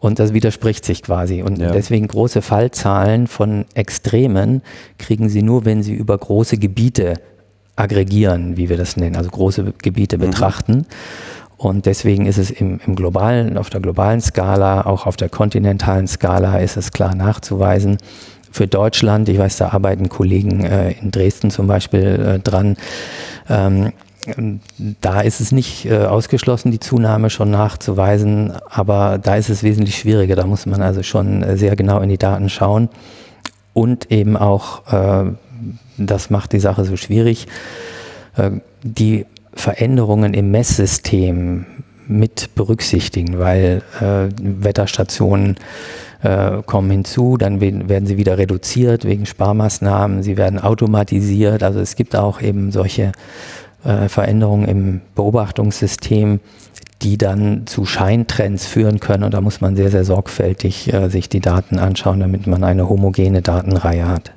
Speaker 2: und das widerspricht sich quasi. Und ja. deswegen große Fallzahlen von Extremen kriegen Sie nur, wenn Sie über große Gebiete aggregieren, wie wir das nennen, also große Gebiete mhm. betrachten. Und deswegen ist es im, im, globalen, auf der globalen Skala, auch auf der kontinentalen Skala ist es klar nachzuweisen. Für Deutschland, ich weiß, da arbeiten Kollegen äh, in Dresden zum Beispiel äh, dran, ähm, da ist es nicht äh, ausgeschlossen, die Zunahme schon nachzuweisen, aber da ist es wesentlich schwieriger. Da muss man also schon sehr genau in die Daten schauen. Und eben auch, äh, das macht die Sache so schwierig, äh, die Veränderungen im Messsystem mit berücksichtigen, weil äh, Wetterstationen äh, kommen hinzu, dann werden sie wieder reduziert wegen Sparmaßnahmen, sie werden automatisiert. Also es gibt auch eben solche äh, Veränderungen im Beobachtungssystem, die dann zu Scheintrends führen können. Und da muss man sehr, sehr sorgfältig äh, sich die Daten anschauen, damit man eine homogene Datenreihe hat.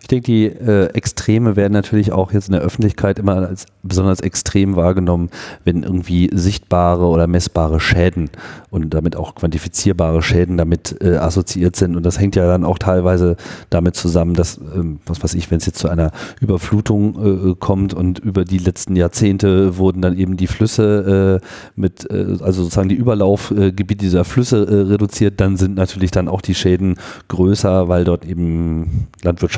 Speaker 1: Ich denke, die äh, Extreme werden natürlich auch jetzt in der Öffentlichkeit immer als besonders extrem wahrgenommen, wenn irgendwie sichtbare oder messbare Schäden und damit auch quantifizierbare Schäden damit äh, assoziiert sind. Und das hängt ja dann auch teilweise damit zusammen, dass, ähm, was weiß ich, wenn es jetzt zu einer Überflutung äh, kommt und über die letzten Jahrzehnte wurden dann eben die Flüsse äh, mit, äh, also sozusagen die Überlaufgebiete dieser Flüsse äh, reduziert, dann sind natürlich dann auch die Schäden größer, weil dort eben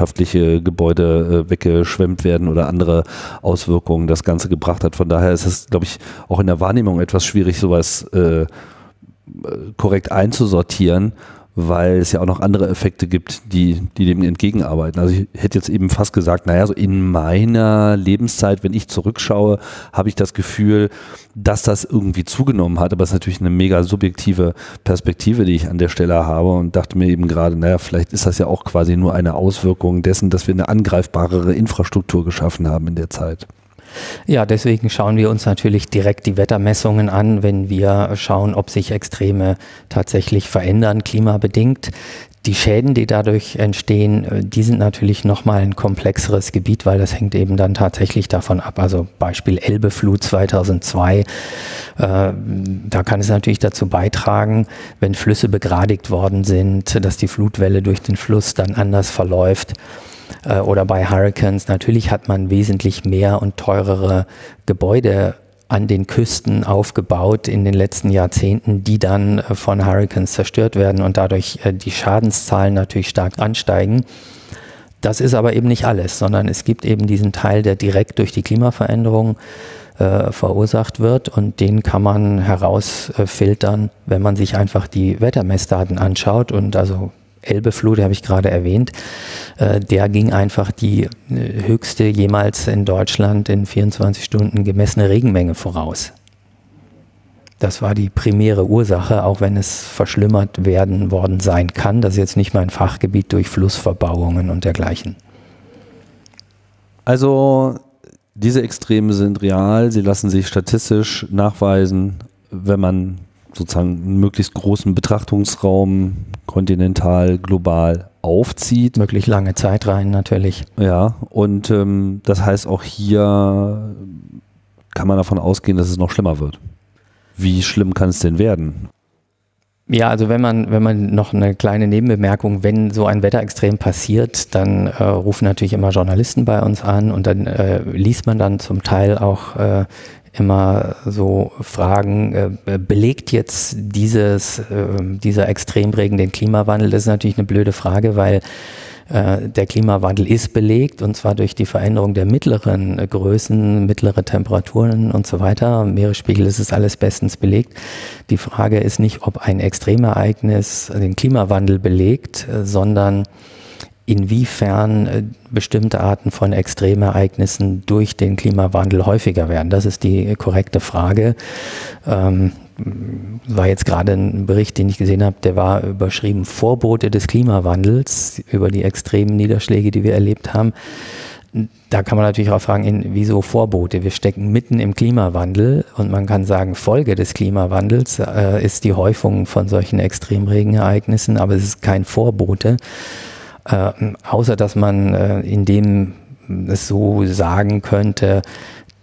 Speaker 1: landwirtschaftliche Gebäude äh, weggeschwemmt werden oder andere Auswirkungen das Ganze gebracht hat. Von daher ist es, glaube ich, auch in der Wahrnehmung etwas schwierig, sowas äh, korrekt einzusortieren weil es ja auch noch andere Effekte gibt, die, die dem entgegenarbeiten. Also ich hätte jetzt eben fast gesagt, naja, so in meiner Lebenszeit, wenn ich zurückschaue, habe ich das Gefühl, dass das irgendwie zugenommen hat. Aber es ist natürlich eine mega subjektive Perspektive, die ich an der Stelle habe und dachte mir eben gerade, naja, vielleicht ist das ja auch quasi nur eine Auswirkung dessen, dass wir eine angreifbarere Infrastruktur geschaffen haben in der Zeit.
Speaker 2: Ja, deswegen schauen wir uns natürlich direkt die Wettermessungen an, wenn wir schauen, ob sich Extreme tatsächlich verändern, klimabedingt. Die Schäden, die dadurch entstehen, äh, die sind natürlich nochmal ein komplexeres Gebiet, weil das hängt eben dann tatsächlich davon ab. Also Beispiel Elbeflut 2002, äh, da kann es natürlich dazu beitragen, wenn Flüsse begradigt worden sind, dass die Flutwelle durch den Fluss dann anders verläuft äh, oder bei Hurricanes. Natürlich hat man wesentlich mehr und teurere Gebäude an den Küsten aufgebaut in den letzten Jahrzehnten, die dann äh, von Hurricanes zerstört werden und dadurch äh, die Schadenszahlen natürlich stark ansteigen. Das ist aber eben nicht alles, sondern es gibt eben diesen Teil, der direkt durch die Klimaveränderung äh, verursacht wird und den kann man herausfiltern, wenn man sich einfach die Wettermessdaten anschaut und also Elbeflut, habe ich gerade erwähnt, äh, der ging einfach die äh, höchste jemals in Deutschland in 24 Stunden gemessene Regenmenge voraus. Das war die primäre Ursache, auch wenn es verschlimmert werden worden sein kann. Das ist jetzt nicht mein Fachgebiet durch Flussverbauungen und dergleichen.
Speaker 1: Also diese Extreme sind real, sie lassen sich statistisch nachweisen, wenn man sozusagen einen möglichst großen Betrachtungsraum kontinental, global aufzieht.
Speaker 2: Möglich lange Zeit rein, natürlich.
Speaker 1: Ja, und ähm, das heißt auch hier kann man davon ausgehen, dass es noch schlimmer wird. Wie schlimm kann es denn werden?
Speaker 2: Ja, also wenn man, wenn man noch eine kleine Nebenbemerkung, wenn so ein Wetterextrem passiert, dann äh, rufen natürlich immer Journalisten bei uns an und dann äh, liest man dann zum Teil auch äh, immer so fragen, äh, belegt jetzt dieses, äh, dieser Extremregen den Klimawandel? Das ist natürlich eine blöde Frage, weil äh, der Klimawandel ist belegt und zwar durch die Veränderung der mittleren äh, Größen, mittlere Temperaturen und so weiter. Meeresspiegel ist es alles bestens belegt. Die Frage ist nicht, ob ein Extremereignis den Klimawandel belegt, äh, sondern inwiefern äh, bestimmte Arten von Extremereignissen durch den Klimawandel häufiger werden. Das ist die korrekte Frage. Ähm, war jetzt gerade ein Bericht, den ich gesehen habe, der war überschrieben Vorbote des Klimawandels über die extremen Niederschläge, die wir erlebt haben. Da kann man natürlich auch fragen, in, wieso Vorbote? Wir stecken mitten im Klimawandel und man kann sagen, Folge des Klimawandels äh, ist die Häufung von solchen Extremregenereignissen, aber es ist kein Vorbote. Äh, außer dass man äh, in dem es so sagen könnte,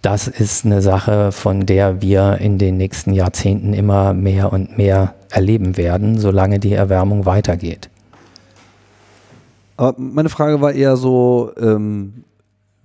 Speaker 2: das ist eine Sache, von der wir in den nächsten Jahrzehnten immer mehr und mehr erleben werden, solange die Erwärmung weitergeht.
Speaker 1: Aber meine Frage war eher so, ähm,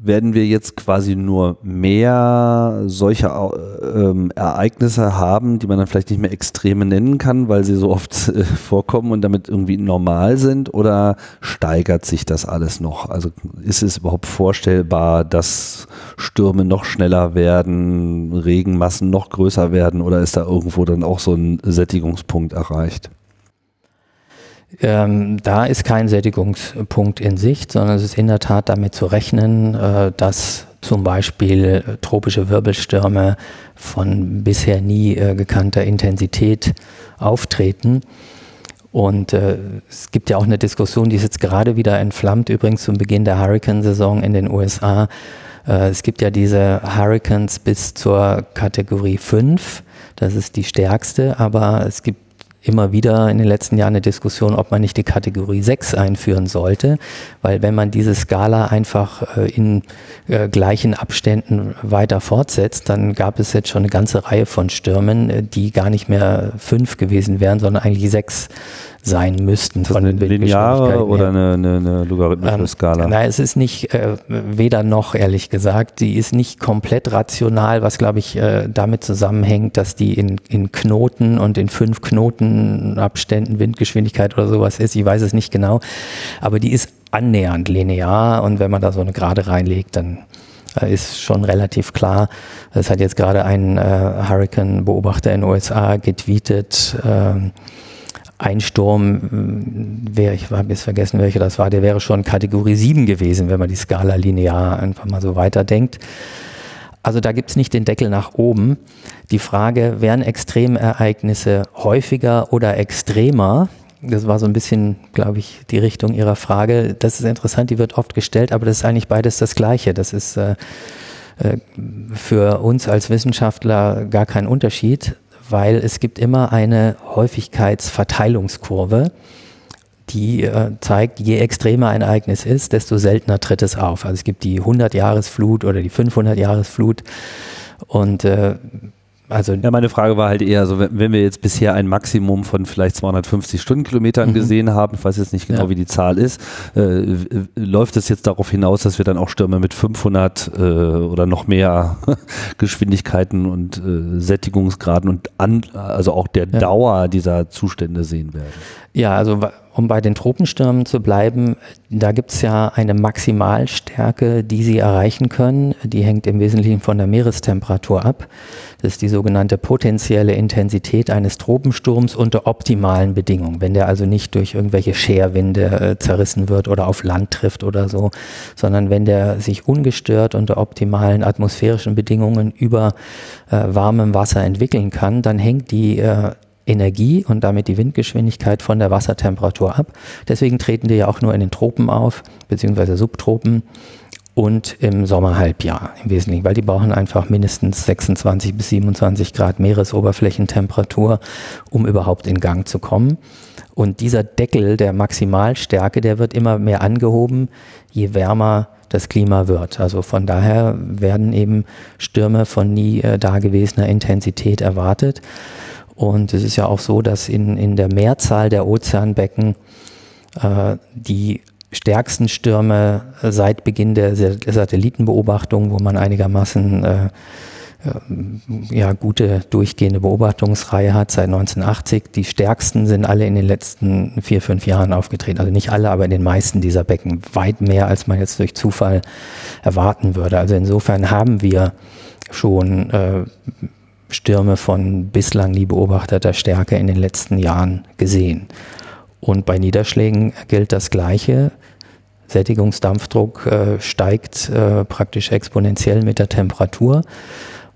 Speaker 1: werden wir jetzt quasi nur mehr solcher ähm, Ereignisse haben, die man dann vielleicht nicht mehr Extreme nennen kann, weil sie so oft äh, vorkommen und damit irgendwie normal sind? Oder steigert sich das alles noch? Also ist es überhaupt vorstellbar, dass Stürme noch schneller werden, Regenmassen noch größer werden oder ist da irgendwo dann auch so ein Sättigungspunkt erreicht?
Speaker 2: Ähm, da ist kein Sättigungspunkt in Sicht, sondern es ist in der Tat damit zu rechnen, äh, dass zum Beispiel tropische Wirbelstürme von bisher nie äh, gekannter Intensität auftreten. Und äh, es gibt ja auch eine Diskussion, die ist jetzt gerade wieder entflammt, übrigens zum Beginn der Hurricane-Saison in den USA. Äh, es gibt ja diese Hurricanes bis zur Kategorie 5. Das ist die stärkste, aber es gibt immer wieder in den letzten Jahren eine Diskussion, ob man nicht die Kategorie 6 einführen sollte, weil wenn man diese Skala einfach äh, in äh, gleichen Abständen weiter fortsetzt, dann gab es jetzt schon eine ganze Reihe von Stürmen, äh, die gar nicht mehr 5 gewesen wären, sondern eigentlich 6 sein müssten.
Speaker 1: Von den lineare oder eine, eine, eine logarithmische ähm, Skala?
Speaker 2: Nein, es ist nicht äh, weder noch, ehrlich gesagt. Die ist nicht komplett rational, was glaube ich äh, damit zusammenhängt, dass die in, in Knoten und in fünf Knotenabständen Windgeschwindigkeit oder sowas ist. Ich weiß es nicht genau, aber die ist annähernd linear und wenn man da so eine Gerade reinlegt, dann äh, ist schon relativ klar. Es hat jetzt gerade ein äh, Hurricane-Beobachter in den USA getweetet, äh, ein Sturm, wäre, ich habe jetzt vergessen, welcher das war, der wäre schon Kategorie 7 gewesen, wenn man die Skala linear einfach mal so weiterdenkt. Also da gibt es nicht den Deckel nach oben. Die Frage, werden Extremereignisse häufiger oder extremer? Das war so ein bisschen, glaube ich, die Richtung Ihrer Frage. Das ist interessant, die wird oft gestellt, aber das ist eigentlich beides das Gleiche. Das ist äh, äh für uns als Wissenschaftler gar kein Unterschied weil es gibt immer eine Häufigkeitsverteilungskurve, die äh, zeigt, je extremer ein Ereignis ist, desto seltener tritt es auf. Also es gibt die 100-Jahresflut oder die 500-Jahresflut und äh,
Speaker 1: also ja, meine Frage war halt eher so, wenn, wir jetzt bisher ein Maximum von vielleicht 250 Stundenkilometern mhm. gesehen haben, ich weiß jetzt nicht genau, ja. wie die Zahl ist, äh, läuft es jetzt darauf hinaus, dass wir dann auch Stürme mit 500 äh, oder noch mehr Geschwindigkeiten und äh, Sättigungsgraden und an, also auch der ja. Dauer dieser Zustände sehen werden?
Speaker 2: Ja, also um bei den Tropenstürmen zu bleiben, da gibt es ja eine Maximalstärke, die sie erreichen können. Die hängt im Wesentlichen von der Meerestemperatur ab. Das ist die sogenannte potenzielle Intensität eines Tropensturms unter optimalen Bedingungen. Wenn der also nicht durch irgendwelche Scherwinde äh, zerrissen wird oder auf Land trifft oder so, sondern wenn der sich ungestört unter optimalen atmosphärischen Bedingungen über äh, warmem Wasser entwickeln kann, dann hängt die äh, Energie und damit die Windgeschwindigkeit von der Wassertemperatur ab. Deswegen treten die ja auch nur in den Tropen auf, beziehungsweise Subtropen und im Sommerhalbjahr im Wesentlichen, weil die brauchen einfach mindestens 26 bis 27 Grad Meeresoberflächentemperatur, um überhaupt in Gang zu kommen. Und dieser Deckel der Maximalstärke, der wird immer mehr angehoben, je wärmer das Klima wird. Also von daher werden eben Stürme von nie äh, dagewesener Intensität erwartet. Und es ist ja auch so, dass in, in der Mehrzahl der Ozeanbecken äh, die stärksten Stürme seit Beginn der Satellitenbeobachtung, wo man einigermaßen äh, äh, ja, gute durchgehende Beobachtungsreihe hat seit 1980. Die stärksten sind alle in den letzten vier, fünf Jahren aufgetreten. Also nicht alle, aber in den meisten dieser Becken. Weit mehr, als man jetzt durch Zufall erwarten würde. Also insofern haben wir schon äh, Stürme von bislang nie beobachteter Stärke in den letzten Jahren gesehen. Und bei Niederschlägen gilt das Gleiche. Sättigungsdampfdruck äh, steigt äh, praktisch exponentiell mit der Temperatur.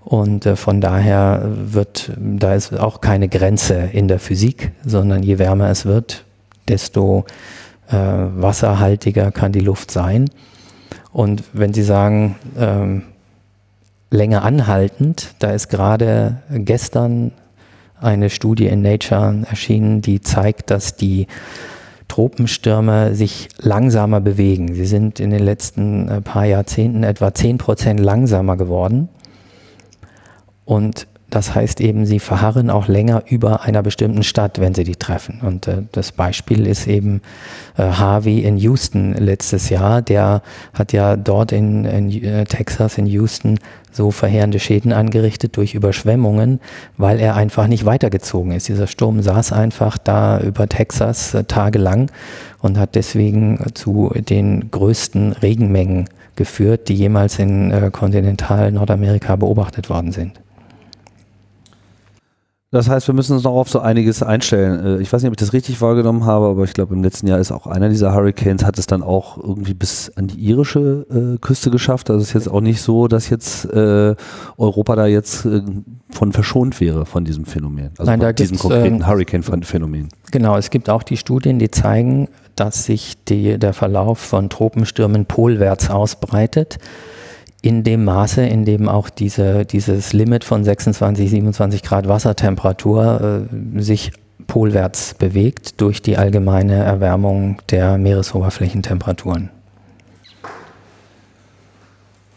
Speaker 2: Und äh, von daher wird, da ist auch keine Grenze in der Physik, sondern je wärmer es wird, desto äh, wasserhaltiger kann die Luft sein. Und wenn Sie sagen, ähm, länger anhaltend. Da ist gerade gestern eine Studie in Nature erschienen, die zeigt, dass die Tropenstürme sich langsamer bewegen. Sie sind in den letzten äh, paar Jahrzehnten etwa 10 Prozent langsamer geworden. Und das heißt eben, sie verharren auch länger über einer bestimmten Stadt, wenn sie die treffen. Und äh, das Beispiel ist eben äh, Harvey in Houston letztes Jahr. Der hat ja dort in, in äh, Texas, in Houston, so verheerende Schäden angerichtet durch Überschwemmungen, weil er einfach nicht weitergezogen ist. Dieser Sturm saß einfach da über Texas äh, tagelang und hat deswegen zu den größten Regenmengen geführt, die jemals in äh, kontinental Nordamerika beobachtet worden sind.
Speaker 1: Das heißt, wir müssen uns noch auf so einiges einstellen. Äh, ich weiß nicht, ob ich das richtig wahrgenommen habe, aber ich glaube, im letzten Jahr ist auch einer dieser Hurricanes, hat es dann auch irgendwie bis an die irische äh, Küste geschafft. Also es ist jetzt auch nicht so, dass jetzt äh, Europa da jetzt äh, von verschont wäre von diesem Phänomen.
Speaker 2: Also Nein,
Speaker 1: von
Speaker 2: diesem
Speaker 1: konkreten ähm, Hurricane-Phänomen.
Speaker 2: Genau, es gibt auch die Studien, die zeigen, dass sich die, der Verlauf von Tropenstürmen polwärts ausbreitet in dem Maße, in dem auch diese, dieses Limit von 26, 27 Grad Wassertemperatur äh, sich polwärts bewegt durch die allgemeine Erwärmung der Meeresoberflächentemperaturen.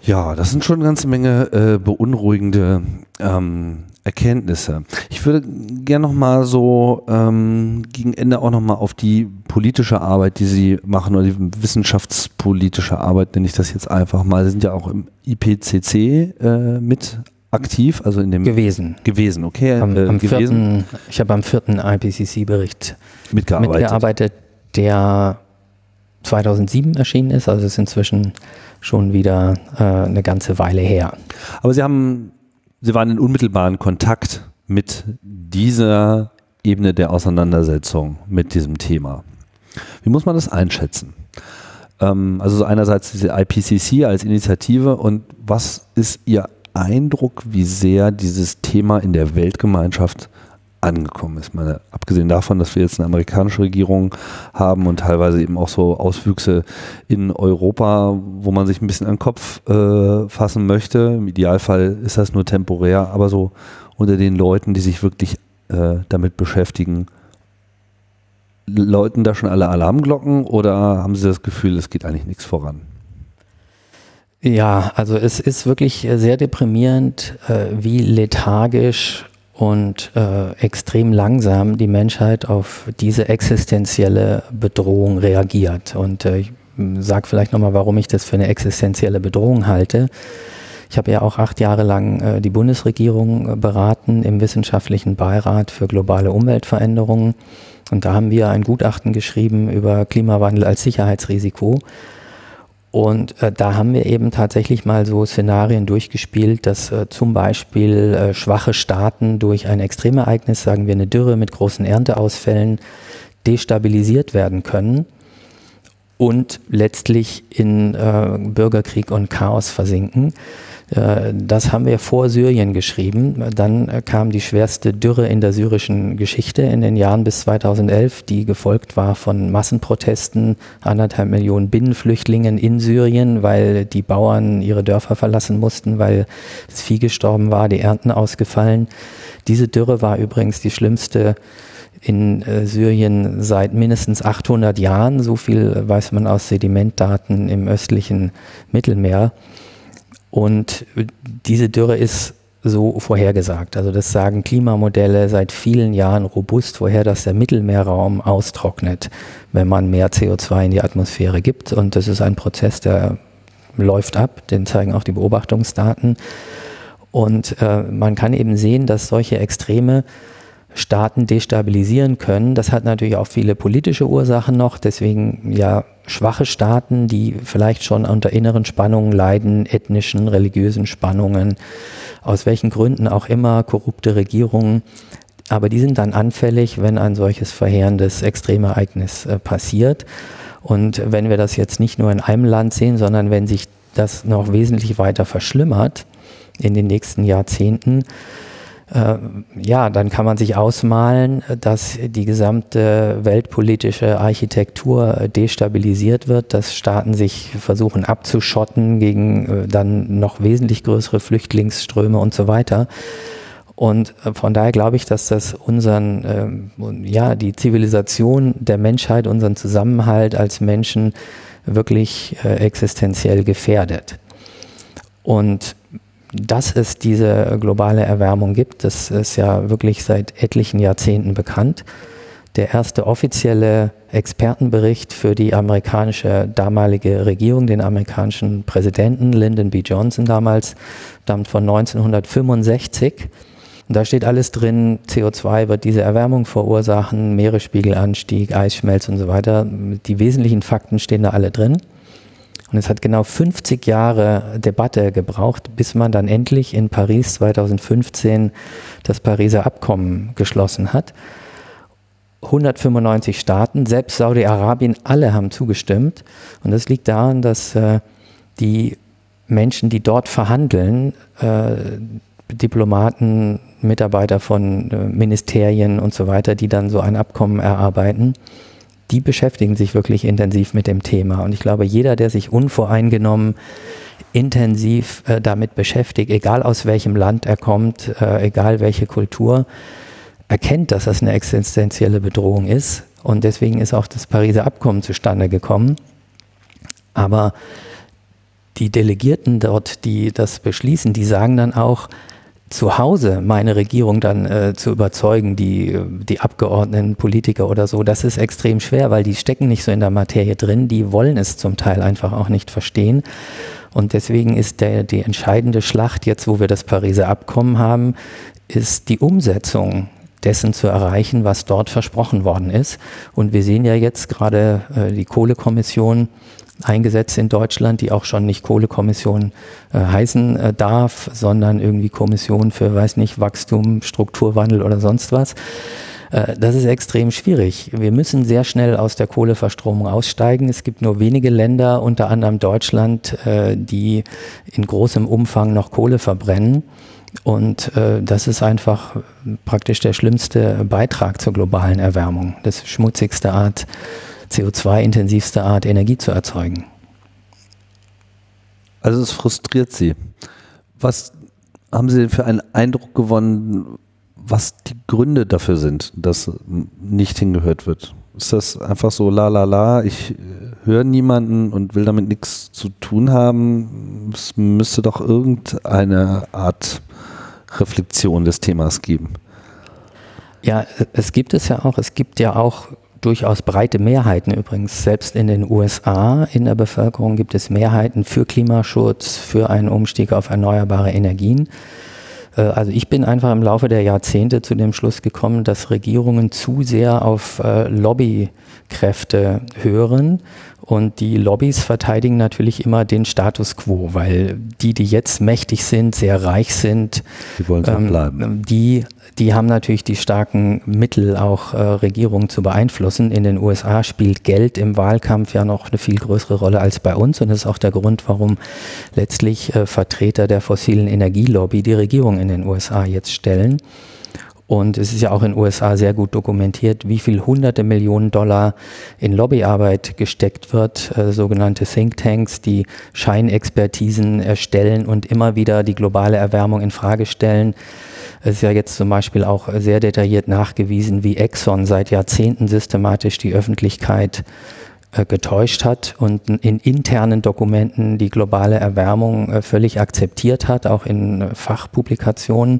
Speaker 1: Ja, das sind schon eine ganze Menge äh, beunruhigende ähm, Erkenntnisse. Ich würde gerne noch mal so ähm, gegen Ende auch noch mal auf die politische Arbeit, die Sie machen oder die wissenschaftspolitische Arbeit, nenne ich das jetzt einfach mal. Sie sind ja auch im IPCC äh, mit aktiv, also in dem
Speaker 2: gewesen.
Speaker 1: Gewesen, okay.
Speaker 2: Am, äh, am gewesen. Vierten, ich habe am vierten IPCC-Bericht mitgearbeitet. mitgearbeitet, der 2007 erschienen ist. Also ist inzwischen schon wieder äh, eine ganze Weile her.
Speaker 1: Aber Sie haben Sie waren in unmittelbaren Kontakt mit dieser Ebene der Auseinandersetzung mit diesem Thema. Wie muss man das einschätzen? Ähm, also einerseits diese IPCC als Initiative und was ist Ihr Eindruck, wie sehr dieses Thema in der Weltgemeinschaft angekommen ist. Meine, abgesehen davon, dass wir jetzt eine amerikanische Regierung haben und teilweise eben auch so Auswüchse in Europa, wo man sich ein bisschen an den Kopf äh, fassen möchte. Im Idealfall ist das nur temporär, aber so unter den Leuten, die sich wirklich äh, damit beschäftigen, läuten da schon alle Alarmglocken oder haben Sie das Gefühl, es geht eigentlich nichts voran?
Speaker 2: Ja, also es ist wirklich sehr deprimierend, äh, wie lethargisch und äh, extrem langsam die Menschheit auf diese existenzielle Bedrohung reagiert. Und äh, ich sage vielleicht nochmal, warum ich das für eine existenzielle Bedrohung halte. Ich habe ja auch acht Jahre lang äh, die Bundesregierung äh, beraten im wissenschaftlichen Beirat für globale Umweltveränderungen. Und da haben wir ein Gutachten geschrieben über Klimawandel als Sicherheitsrisiko. Und äh, da haben wir eben tatsächlich mal so Szenarien durchgespielt, dass äh, zum Beispiel äh, schwache Staaten durch ein Extremereignis, sagen wir eine Dürre mit großen Ernteausfällen, destabilisiert werden können und letztlich in äh, Bürgerkrieg und Chaos versinken. Äh, das haben wir vor Syrien geschrieben. Dann äh, kam die schwerste Dürre in der syrischen Geschichte in den Jahren bis 2011, die gefolgt war von Massenprotesten, anderthalb Millionen Binnenflüchtlingen in Syrien, weil die Bauern ihre Dörfer verlassen mussten, weil das Vieh gestorben war, die Ernten ausgefallen. Diese Dürre war übrigens die schlimmste in äh, Syrien seit mindestens 800 Jahren. So viel weiß man aus Sedimentdaten im östlichen Mittelmeer. Und diese Dürre ist so vorhergesagt. Also das sagen Klimamodelle seit vielen Jahren robust vorher, dass der Mittelmeerraum austrocknet, wenn man mehr CO2 in die Atmosphäre gibt. Und das ist ein Prozess, der läuft ab, den zeigen auch die Beobachtungsdaten. Und äh, man kann eben sehen, dass solche Extreme Staaten destabilisieren können. Das hat natürlich auch viele politische Ursachen noch. Deswegen ja schwache Staaten, die vielleicht schon unter inneren Spannungen leiden, ethnischen, religiösen Spannungen, aus welchen Gründen auch immer, korrupte Regierungen. Aber die sind dann anfällig, wenn ein solches verheerendes Extremereignis äh, passiert. Und wenn wir das jetzt nicht nur in einem Land sehen, sondern wenn sich das noch wesentlich weiter verschlimmert in den nächsten Jahrzehnten, ja, dann kann man sich ausmalen, dass die gesamte weltpolitische Architektur destabilisiert wird, dass Staaten sich versuchen abzuschotten gegen äh, dann noch wesentlich größere Flüchtlingsströme und so weiter. Und äh, von daher glaube ich, dass das unseren, ähm, ja, die Zivilisation der Menschheit, unseren Zusammenhalt als Menschen wirklich äh, existenziell gefährdet. Und dass es diese globale Erwärmung gibt, das ist ja wirklich seit etlichen Jahrzehnten bekannt. Der erste offizielle Expertenbericht für die amerikanische damalige Regierung, den amerikanischen Präsidenten Lyndon B. Johnson damals, stammt von 1965. Und da steht alles drin, CO2 wird diese Erwärmung verursachen, Meeresspiegelanstieg, Eisschmelz und so weiter. Die wesentlichen Fakten stehen da alle drin. Und es hat genau 50 Jahre Debatte gebraucht, bis man dann endlich in Paris 2015 das Pariser Abkommen geschlossen hat. 195 Staaten, selbst Saudi-Arabien, alle haben zugestimmt. Und das liegt daran, dass äh, die Menschen, die dort verhandeln, äh, Diplomaten, Mitarbeiter von äh, Ministerien und so weiter, die dann so ein Abkommen erarbeiten, die beschäftigen sich wirklich intensiv mit dem Thema. Und ich glaube, jeder, der sich unvoreingenommen intensiv äh, damit beschäftigt, egal aus welchem Land er kommt, äh, egal welche Kultur, erkennt, dass das eine existenzielle Bedrohung ist. Und deswegen ist auch das Pariser Abkommen zustande gekommen. Aber die Delegierten dort, die das beschließen, die sagen dann auch, zu Hause meine Regierung dann äh, zu überzeugen, die, die Abgeordneten, Politiker oder so, das ist extrem schwer, weil die stecken nicht so in der Materie drin, die wollen es zum Teil einfach auch nicht verstehen. Und deswegen ist der, die entscheidende Schlacht jetzt, wo wir das Pariser Abkommen haben, ist die Umsetzung dessen zu erreichen, was dort versprochen worden ist. Und wir sehen ja jetzt gerade äh, die Kohlekommission, eingesetzt in Deutschland, die auch schon nicht Kohlekommission äh, heißen äh, darf, sondern irgendwie Kommission für, weiß nicht, Wachstum, Strukturwandel oder sonst was. Äh, das ist extrem schwierig. Wir müssen sehr schnell aus der Kohleverstromung aussteigen. Es gibt nur wenige Länder, unter anderem Deutschland, äh, die in großem Umfang noch Kohle verbrennen. Und äh, das ist einfach praktisch der schlimmste Beitrag zur globalen Erwärmung. Das schmutzigste Art CO2-intensivste Art, Energie zu erzeugen.
Speaker 1: Also es frustriert Sie. Was haben Sie denn für einen Eindruck gewonnen, was die Gründe dafür sind, dass nicht hingehört wird? Ist das einfach so la la la, ich höre niemanden und will damit nichts zu tun haben? Es müsste doch irgendeine Art Reflexion des Themas geben.
Speaker 2: Ja, es gibt es ja auch. Es gibt ja auch durchaus breite Mehrheiten übrigens. Selbst in den USA in der Bevölkerung gibt es Mehrheiten für Klimaschutz, für einen Umstieg auf erneuerbare Energien. Äh, also ich bin einfach im Laufe der Jahrzehnte zu dem Schluss gekommen, dass Regierungen zu sehr auf äh, Lobbykräfte hören und die Lobbys verteidigen natürlich immer den Status quo, weil die, die jetzt mächtig sind, sehr reich sind,
Speaker 1: die, wollen ähm, bleiben.
Speaker 2: die die haben natürlich die starken Mittel, auch äh, Regierungen zu beeinflussen. In den USA spielt Geld im Wahlkampf ja noch eine viel größere Rolle als bei uns. Und das ist auch der Grund, warum letztlich äh, Vertreter der fossilen Energielobby die Regierung in den USA jetzt stellen. Und es ist ja auch in den USA sehr gut dokumentiert, wie viel hunderte Millionen Dollar in Lobbyarbeit gesteckt wird, äh, sogenannte Thinktanks, die Scheinexpertisen erstellen und immer wieder die globale Erwärmung in Frage stellen. Es ist ja jetzt zum Beispiel auch sehr detailliert nachgewiesen, wie Exxon seit Jahrzehnten systematisch die Öffentlichkeit äh, getäuscht hat und in internen Dokumenten die globale Erwärmung äh, völlig akzeptiert hat, auch in äh, Fachpublikationen,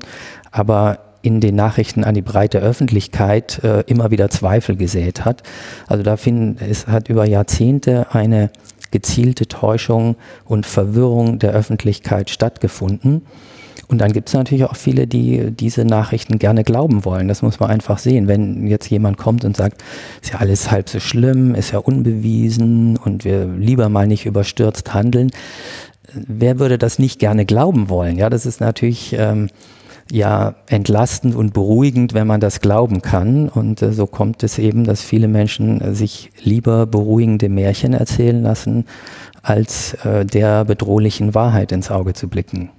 Speaker 2: aber in den Nachrichten an die breite Öffentlichkeit immer wieder Zweifel gesät hat. Also da finden, es hat über Jahrzehnte eine gezielte Täuschung und Verwirrung der Öffentlichkeit stattgefunden. Und dann gibt es natürlich auch viele, die diese Nachrichten gerne glauben wollen. Das muss man einfach sehen. Wenn jetzt jemand kommt und sagt, ist ja alles halb so schlimm, ist ja unbewiesen und wir lieber mal nicht überstürzt handeln, wer würde das nicht gerne glauben wollen? Ja, das ist natürlich ähm, ja entlastend und beruhigend, wenn man das glauben kann. Und äh, so kommt es eben, dass viele Menschen äh, sich lieber beruhigende Märchen erzählen lassen, als äh, der bedrohlichen Wahrheit ins Auge zu blicken.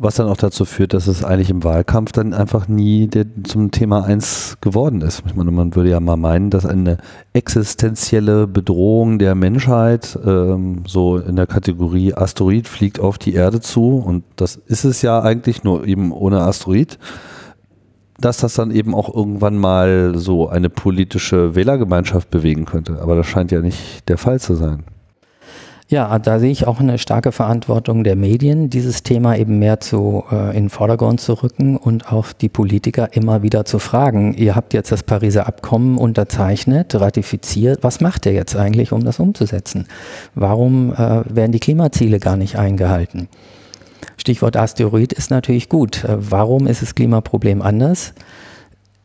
Speaker 1: Was dann auch dazu führt, dass es eigentlich im Wahlkampf dann einfach nie der, zum Thema 1 geworden ist. Ich meine, man würde ja mal meinen, dass eine existenzielle Bedrohung der Menschheit ähm, so in der Kategorie Asteroid fliegt auf die Erde zu und das ist es ja eigentlich nur eben ohne Asteroid, dass das dann eben auch irgendwann mal so eine politische Wählergemeinschaft bewegen könnte. Aber das scheint ja nicht der Fall zu sein.
Speaker 2: Ja, da sehe ich auch eine starke Verantwortung der Medien, dieses Thema eben mehr zu, äh, in den Vordergrund zu rücken und auch die Politiker immer wieder zu fragen. Ihr habt jetzt das Pariser Abkommen unterzeichnet, ratifiziert. Was macht ihr jetzt eigentlich, um das umzusetzen? Warum äh, werden die Klimaziele gar nicht eingehalten? Stichwort Asteroid ist natürlich gut. Äh, warum ist das Klimaproblem anders?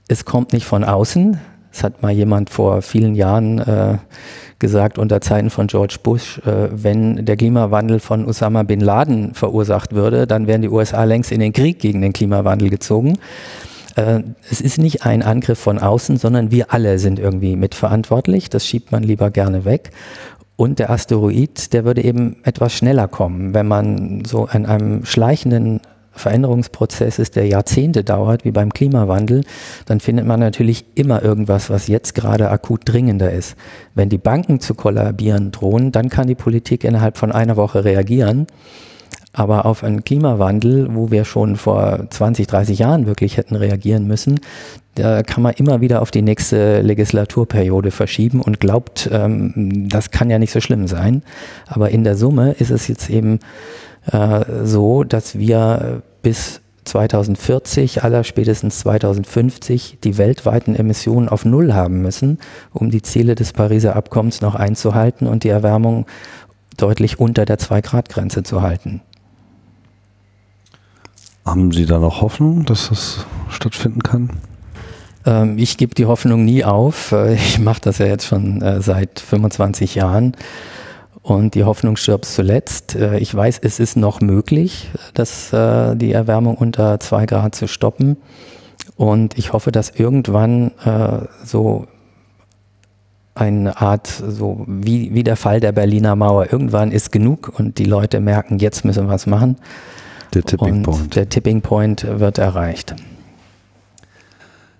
Speaker 2: Es kommt nicht von außen. Es hat mal jemand vor vielen Jahren äh, gesagt unter Zeiten von George Bush, äh, wenn der Klimawandel von Osama bin Laden verursacht würde, dann wären die USA längst in den Krieg gegen den Klimawandel gezogen. Äh, es ist nicht ein Angriff von außen, sondern wir alle sind irgendwie mitverantwortlich. Das schiebt man lieber gerne weg. Und der Asteroid, der würde eben etwas schneller kommen, wenn man so in einem schleichenden Veränderungsprozess ist, der Jahrzehnte dauert, wie beim Klimawandel, dann findet man natürlich immer irgendwas, was jetzt gerade akut dringender ist. Wenn die Banken zu kollabieren drohen, dann kann die Politik innerhalb von einer Woche reagieren. Aber auf einen Klimawandel, wo wir schon vor 20, 30 Jahren wirklich hätten reagieren müssen, da kann man immer wieder auf die nächste Legislaturperiode verschieben und glaubt, ähm, das kann ja nicht so schlimm sein. Aber in der Summe ist es jetzt eben äh, so, dass wir bis 2040, aller spätestens 2050 die weltweiten Emissionen auf Null haben müssen, um die Ziele des Pariser Abkommens noch einzuhalten und die Erwärmung deutlich unter der 2-Grad-Grenze zu halten.
Speaker 1: Haben Sie da noch Hoffnung, dass das stattfinden kann?
Speaker 2: Ähm, ich gebe die Hoffnung nie auf. Äh, ich mache das ja jetzt schon äh, seit 25 Jahren. Und die Hoffnung stirbt zuletzt. Äh, ich weiß, es ist noch möglich, dass äh, die Erwärmung unter zwei Grad zu stoppen. Und ich hoffe, dass irgendwann äh, so eine Art, so wie, wie der Fall der Berliner Mauer, irgendwann ist genug und die Leute merken, jetzt müssen wir was machen. Der Tipping und Point. Der Tipping Point wird erreicht.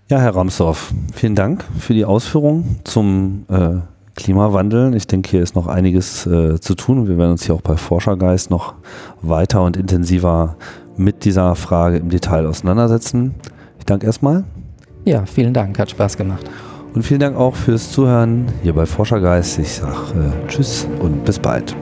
Speaker 1: Ja, Herr Ramsdorf, vielen Dank für die Ausführungen zum äh, Klimawandel. Ich denke, hier ist noch einiges äh, zu tun. Wir werden uns hier auch bei Forschergeist noch weiter und intensiver mit dieser Frage im Detail auseinandersetzen. Ich danke erstmal.
Speaker 2: Ja, vielen Dank, hat Spaß gemacht.
Speaker 1: Und vielen Dank auch fürs Zuhören hier bei Forschergeist. Ich sage äh, Tschüss und bis bald.